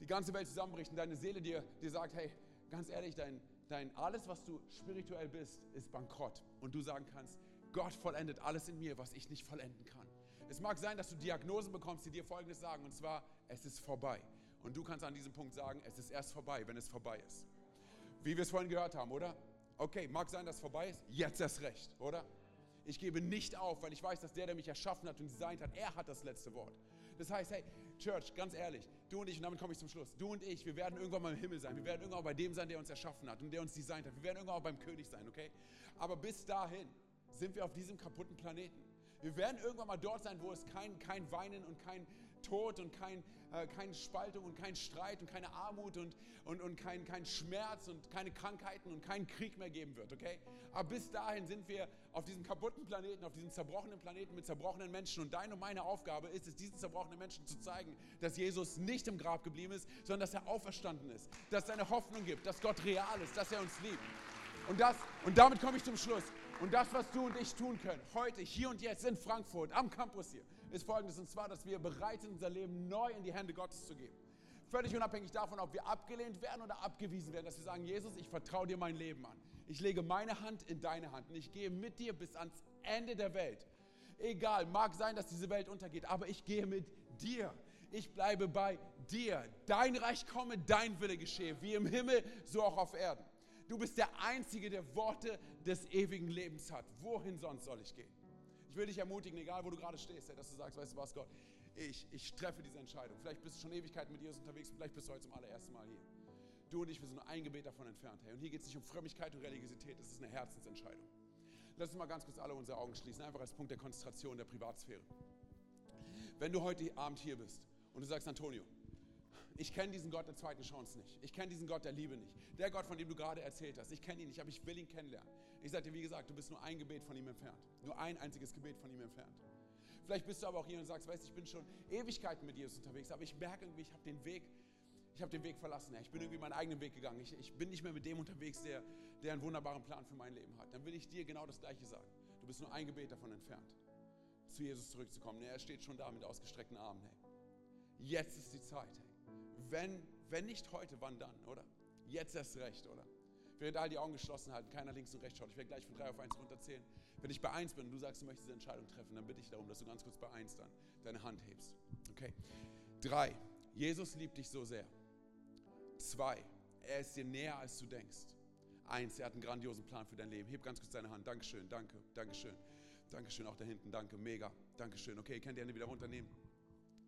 die ganze Welt zusammenbricht und deine Seele dir, dir sagt, hey, ganz ehrlich, dein, dein alles, was du spirituell bist, ist bankrott. Und du sagen kannst, Gott vollendet alles in mir, was ich nicht vollenden kann. Es mag sein, dass du Diagnosen bekommst, die dir Folgendes sagen, und zwar, es ist vorbei. Und du kannst an diesem Punkt sagen, es ist erst vorbei, wenn es vorbei ist. Wie wir es vorhin gehört haben, oder? Okay, mag sein, dass es vorbei ist, jetzt erst recht, oder? Ich gebe nicht auf, weil ich weiß, dass der, der mich erschaffen hat und designt hat, er hat das letzte Wort. Das heißt, hey, Church, ganz ehrlich, du und ich, und damit komme ich zum Schluss, du und ich, wir werden irgendwann mal im Himmel sein. Wir werden irgendwann bei dem sein, der uns erschaffen hat und der uns designt hat. Wir werden irgendwann auch beim König sein, okay? Aber bis dahin sind wir auf diesem kaputten Planeten. Wir werden irgendwann mal dort sein, wo es kein, kein Weinen und kein Tod und kein, äh, keine Spaltung und kein Streit und keine Armut und, und, und kein, kein Schmerz und keine Krankheiten und keinen Krieg mehr geben wird, okay? Aber bis dahin sind wir auf diesem kaputten Planeten, auf diesem zerbrochenen Planeten mit zerbrochenen Menschen und deine und meine Aufgabe ist es, diesen zerbrochenen Menschen zu zeigen, dass Jesus nicht im Grab geblieben ist, sondern dass er auferstanden ist, dass es eine Hoffnung gibt, dass Gott real ist, dass er uns liebt. Und, das, und damit komme ich zum Schluss. Und das, was du und ich tun können, heute, hier und jetzt in Frankfurt, am Campus hier, ist folgendes: Und zwar, dass wir bereit sind, unser Leben neu in die Hände Gottes zu geben. Völlig unabhängig davon, ob wir abgelehnt werden oder abgewiesen werden, dass wir sagen: Jesus, ich vertraue dir mein Leben an. Ich lege meine Hand in deine Hand und ich gehe mit dir bis ans Ende der Welt. Egal, mag sein, dass diese Welt untergeht, aber ich gehe mit dir. Ich bleibe bei dir. Dein Reich komme, dein Wille geschehe, wie im Himmel, so auch auf Erden. Du bist der Einzige, der Worte des ewigen Lebens hat. Wohin sonst soll ich gehen? Ich will dich ermutigen, egal wo du gerade stehst, dass du sagst, weißt du was, Gott, ich, ich treffe diese Entscheidung. Vielleicht bist du schon Ewigkeiten mit Jesus unterwegs, vielleicht bist du heute zum allerersten Mal hier. Du und ich, wir sind nur ein Gebet davon entfernt. Hey. Und hier geht es nicht um Frömmigkeit und Religiosität, es ist eine Herzensentscheidung. Lass uns mal ganz kurz alle unsere Augen schließen, einfach als Punkt der Konzentration der Privatsphäre. Wenn du heute Abend hier bist und du sagst, Antonio, ich kenne diesen Gott der zweiten Chance nicht. Ich kenne diesen Gott der Liebe nicht. Der Gott, von dem du gerade erzählt hast. Ich kenne ihn nicht, aber ich will ihn kennenlernen. Ich sage dir, wie gesagt, du bist nur ein Gebet von ihm entfernt. Nur ein einziges Gebet von ihm entfernt. Vielleicht bist du aber auch hier und sagst, weißt du, ich bin schon Ewigkeiten mit Jesus unterwegs, aber ich merke irgendwie, ich habe den Weg, ich habe den Weg verlassen. Ich bin irgendwie meinen eigenen Weg gegangen. Ich, ich bin nicht mehr mit dem unterwegs, der, der einen wunderbaren Plan für mein Leben hat. Dann will ich dir genau das Gleiche sagen. Du bist nur ein Gebet davon entfernt, zu Jesus zurückzukommen. Er steht schon da mit ausgestreckten Armen. Jetzt ist die Zeit. Wenn, wenn nicht heute, wann dann, oder? Jetzt erst recht, oder? Während alle die Augen geschlossen halten, keiner links und rechts schaut. Ich werde gleich von drei auf eins runterzählen. Wenn ich bei eins bin und du sagst, du möchtest diese Entscheidung treffen, dann bitte ich darum, dass du ganz kurz bei eins dann deine Hand hebst. Okay. Drei. Jesus liebt dich so sehr. Zwei. Er ist dir näher, als du denkst. Eins. Er hat einen grandiosen Plan für dein Leben. Heb ganz kurz deine Hand. Dankeschön. Danke. Dankeschön. Dankeschön. Auch da hinten. Danke. Mega. Dankeschön. Okay, ihr könnt die Hände wieder runternehmen.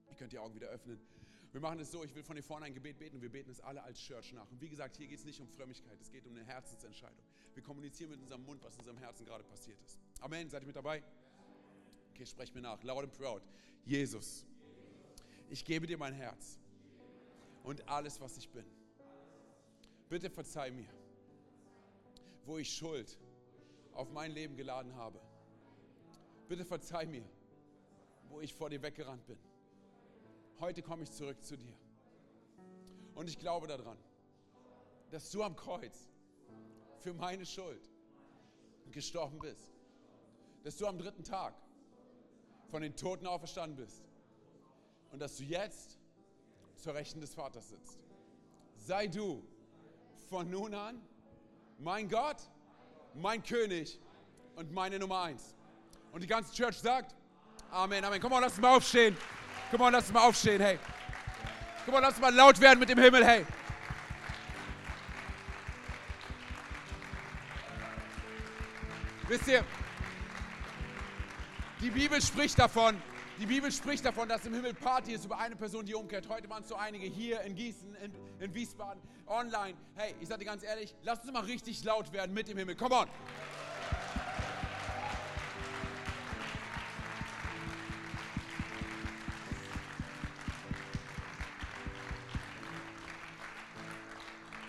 Ihr könnt die Augen wieder öffnen. Wir machen es so, ich will von hier vorne ein Gebet beten und wir beten es alle als Church nach. Und wie gesagt, hier geht es nicht um Frömmigkeit, es geht um eine Herzensentscheidung. Wir kommunizieren mit unserem Mund, was in unserem Herzen gerade passiert ist. Amen, seid ihr mit dabei? Okay, sprecht mir nach, loud and proud. Jesus, ich gebe dir mein Herz und alles, was ich bin. Bitte verzeih mir, wo ich Schuld auf mein Leben geladen habe. Bitte verzeih mir, wo ich vor dir weggerannt bin heute komme ich zurück zu dir. Und ich glaube daran, dass du am Kreuz für meine Schuld gestorben bist. Dass du am dritten Tag von den Toten auferstanden bist. Und dass du jetzt zur Rechten des Vaters sitzt. Sei du von nun an mein Gott, mein König und meine Nummer eins. Und die ganze Church sagt, Amen, Amen. Komm mal, lass uns mal aufstehen. Komm mal, lass uns mal aufstehen, hey. Komm mal, lass uns mal laut werden mit dem Himmel, hey. Wisst ihr, die Bibel spricht davon, die Bibel spricht davon, dass im Himmel Party ist über eine Person, die umkehrt. Heute waren es so einige hier in Gießen, in, in Wiesbaden, online. Hey, ich sage dir ganz ehrlich, lass uns mal richtig laut werden mit dem Himmel. Come on.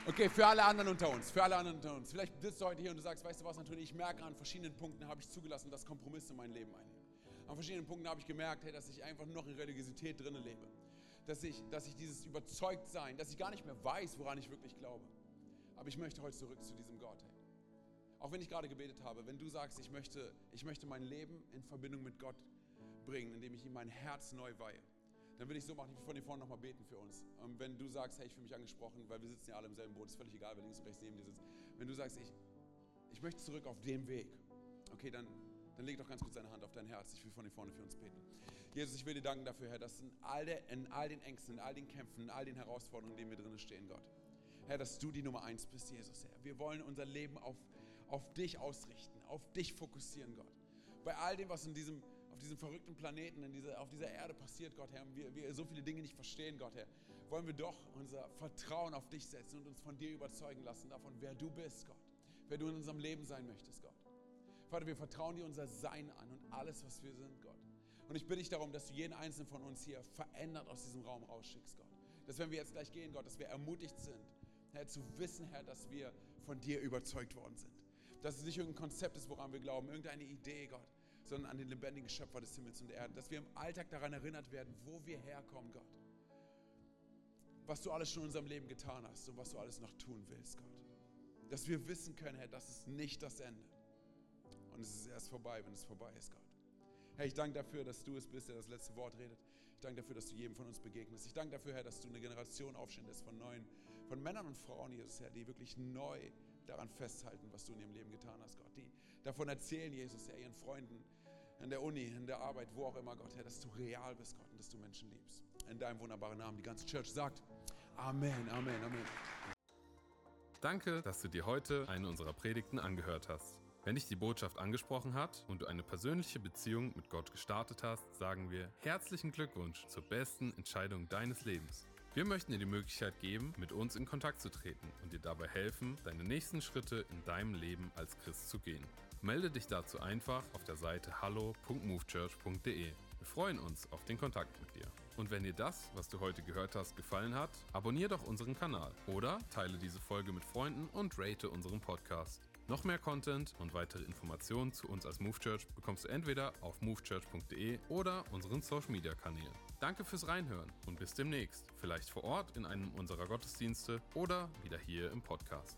Okay, für alle anderen unter uns, für alle anderen unter uns. Vielleicht bist du heute hier und du sagst, weißt du was, Antonio, ich merke an verschiedenen Punkten habe ich zugelassen, dass Kompromisse in mein Leben einnehmen. An verschiedenen Punkten habe ich gemerkt, hey, dass ich einfach noch in Religiosität drin lebe. Dass ich, dass ich dieses Überzeugtsein, dass ich gar nicht mehr weiß, woran ich wirklich glaube. Aber ich möchte heute zurück zu diesem Gott. Hey. Auch wenn ich gerade gebetet habe, wenn du sagst, ich möchte, ich möchte mein Leben in Verbindung mit Gott bringen, indem ich ihm mein Herz neu weihe, dann will ich so machen, ich will von dir vorne nochmal beten für uns. Und wenn du sagst, hey, ich fühle mich angesprochen, weil wir sitzen ja alle im selben Boot, ist völlig egal, wer links und rechts neben dir sitzt. Wenn du sagst, ich, ich möchte zurück auf dem Weg, okay, dann, dann leg doch ganz kurz deine Hand auf dein Herz. Ich will von dir vorne für uns beten. Jesus, ich will dir danken dafür, Herr, dass in all, der, in all den Ängsten, in all den Kämpfen, in all den Herausforderungen, in denen wir drinnen stehen, Gott, Herr, dass du die Nummer eins bist, Jesus, Herr. Wir wollen unser Leben auf, auf dich ausrichten, auf dich fokussieren, Gott. Bei all dem, was in diesem, diesem verrückten Planeten, dieser, auf dieser Erde passiert, Gott, Herr, wir, wir so viele Dinge nicht verstehen, Gott, Herr, wollen wir doch unser Vertrauen auf dich setzen und uns von dir überzeugen lassen, davon, wer du bist, Gott. Wer du in unserem Leben sein möchtest, Gott. Vater, wir vertrauen dir unser Sein an und alles, was wir sind, Gott. Und ich bitte dich darum, dass du jeden einzelnen von uns hier verändert aus diesem Raum rausschickst, Gott. Dass wenn wir jetzt gleich gehen, Gott, dass wir ermutigt sind, Herr, zu wissen, Herr, dass wir von dir überzeugt worden sind. Dass es nicht irgendein Konzept ist, woran wir glauben, irgendeine Idee, Gott, sondern an den lebendigen Schöpfer des Himmels und der Erde. Dass wir im Alltag daran erinnert werden, wo wir herkommen, Gott. Was du alles schon in unserem Leben getan hast und was du alles noch tun willst, Gott. Dass wir wissen können, Herr, das ist nicht das Ende. Und es ist erst vorbei, wenn es vorbei ist, Gott. Herr, ich danke dafür, dass du es bist, der das letzte Wort redet. Ich danke dafür, dass du jedem von uns begegnest. Ich danke dafür, Herr, dass du eine Generation aufstehst von neuen, von Männern und Frauen, Jesus, Herr, die wirklich neu daran festhalten, was du in ihrem Leben getan hast, Gott. Die davon erzählen, Jesus, Herr, ihren Freunden in der Uni, in der Arbeit, wo auch immer, Gott, Herr, dass du real bist, Gott, und dass du Menschen liebst. In deinem wunderbaren Namen. Die ganze Church sagt Amen, Amen, Amen. Danke, dass du dir heute eine unserer Predigten angehört hast. Wenn dich die Botschaft angesprochen hat und du eine persönliche Beziehung mit Gott gestartet hast, sagen wir herzlichen Glückwunsch zur besten Entscheidung deines Lebens. Wir möchten dir die Möglichkeit geben, mit uns in Kontakt zu treten und dir dabei helfen, deine nächsten Schritte in deinem Leben als Christ zu gehen. Melde dich dazu einfach auf der Seite hallo.movechurch.de. Wir freuen uns auf den Kontakt mit dir. Und wenn dir das, was du heute gehört hast, gefallen hat, abonniere doch unseren Kanal oder teile diese Folge mit Freunden und rate unseren Podcast. Noch mehr Content und weitere Informationen zu uns als Move Church bekommst du entweder auf movechurch.de oder unseren Social Media Kanälen. Danke fürs Reinhören und bis demnächst. Vielleicht vor Ort in einem unserer Gottesdienste oder wieder hier im Podcast.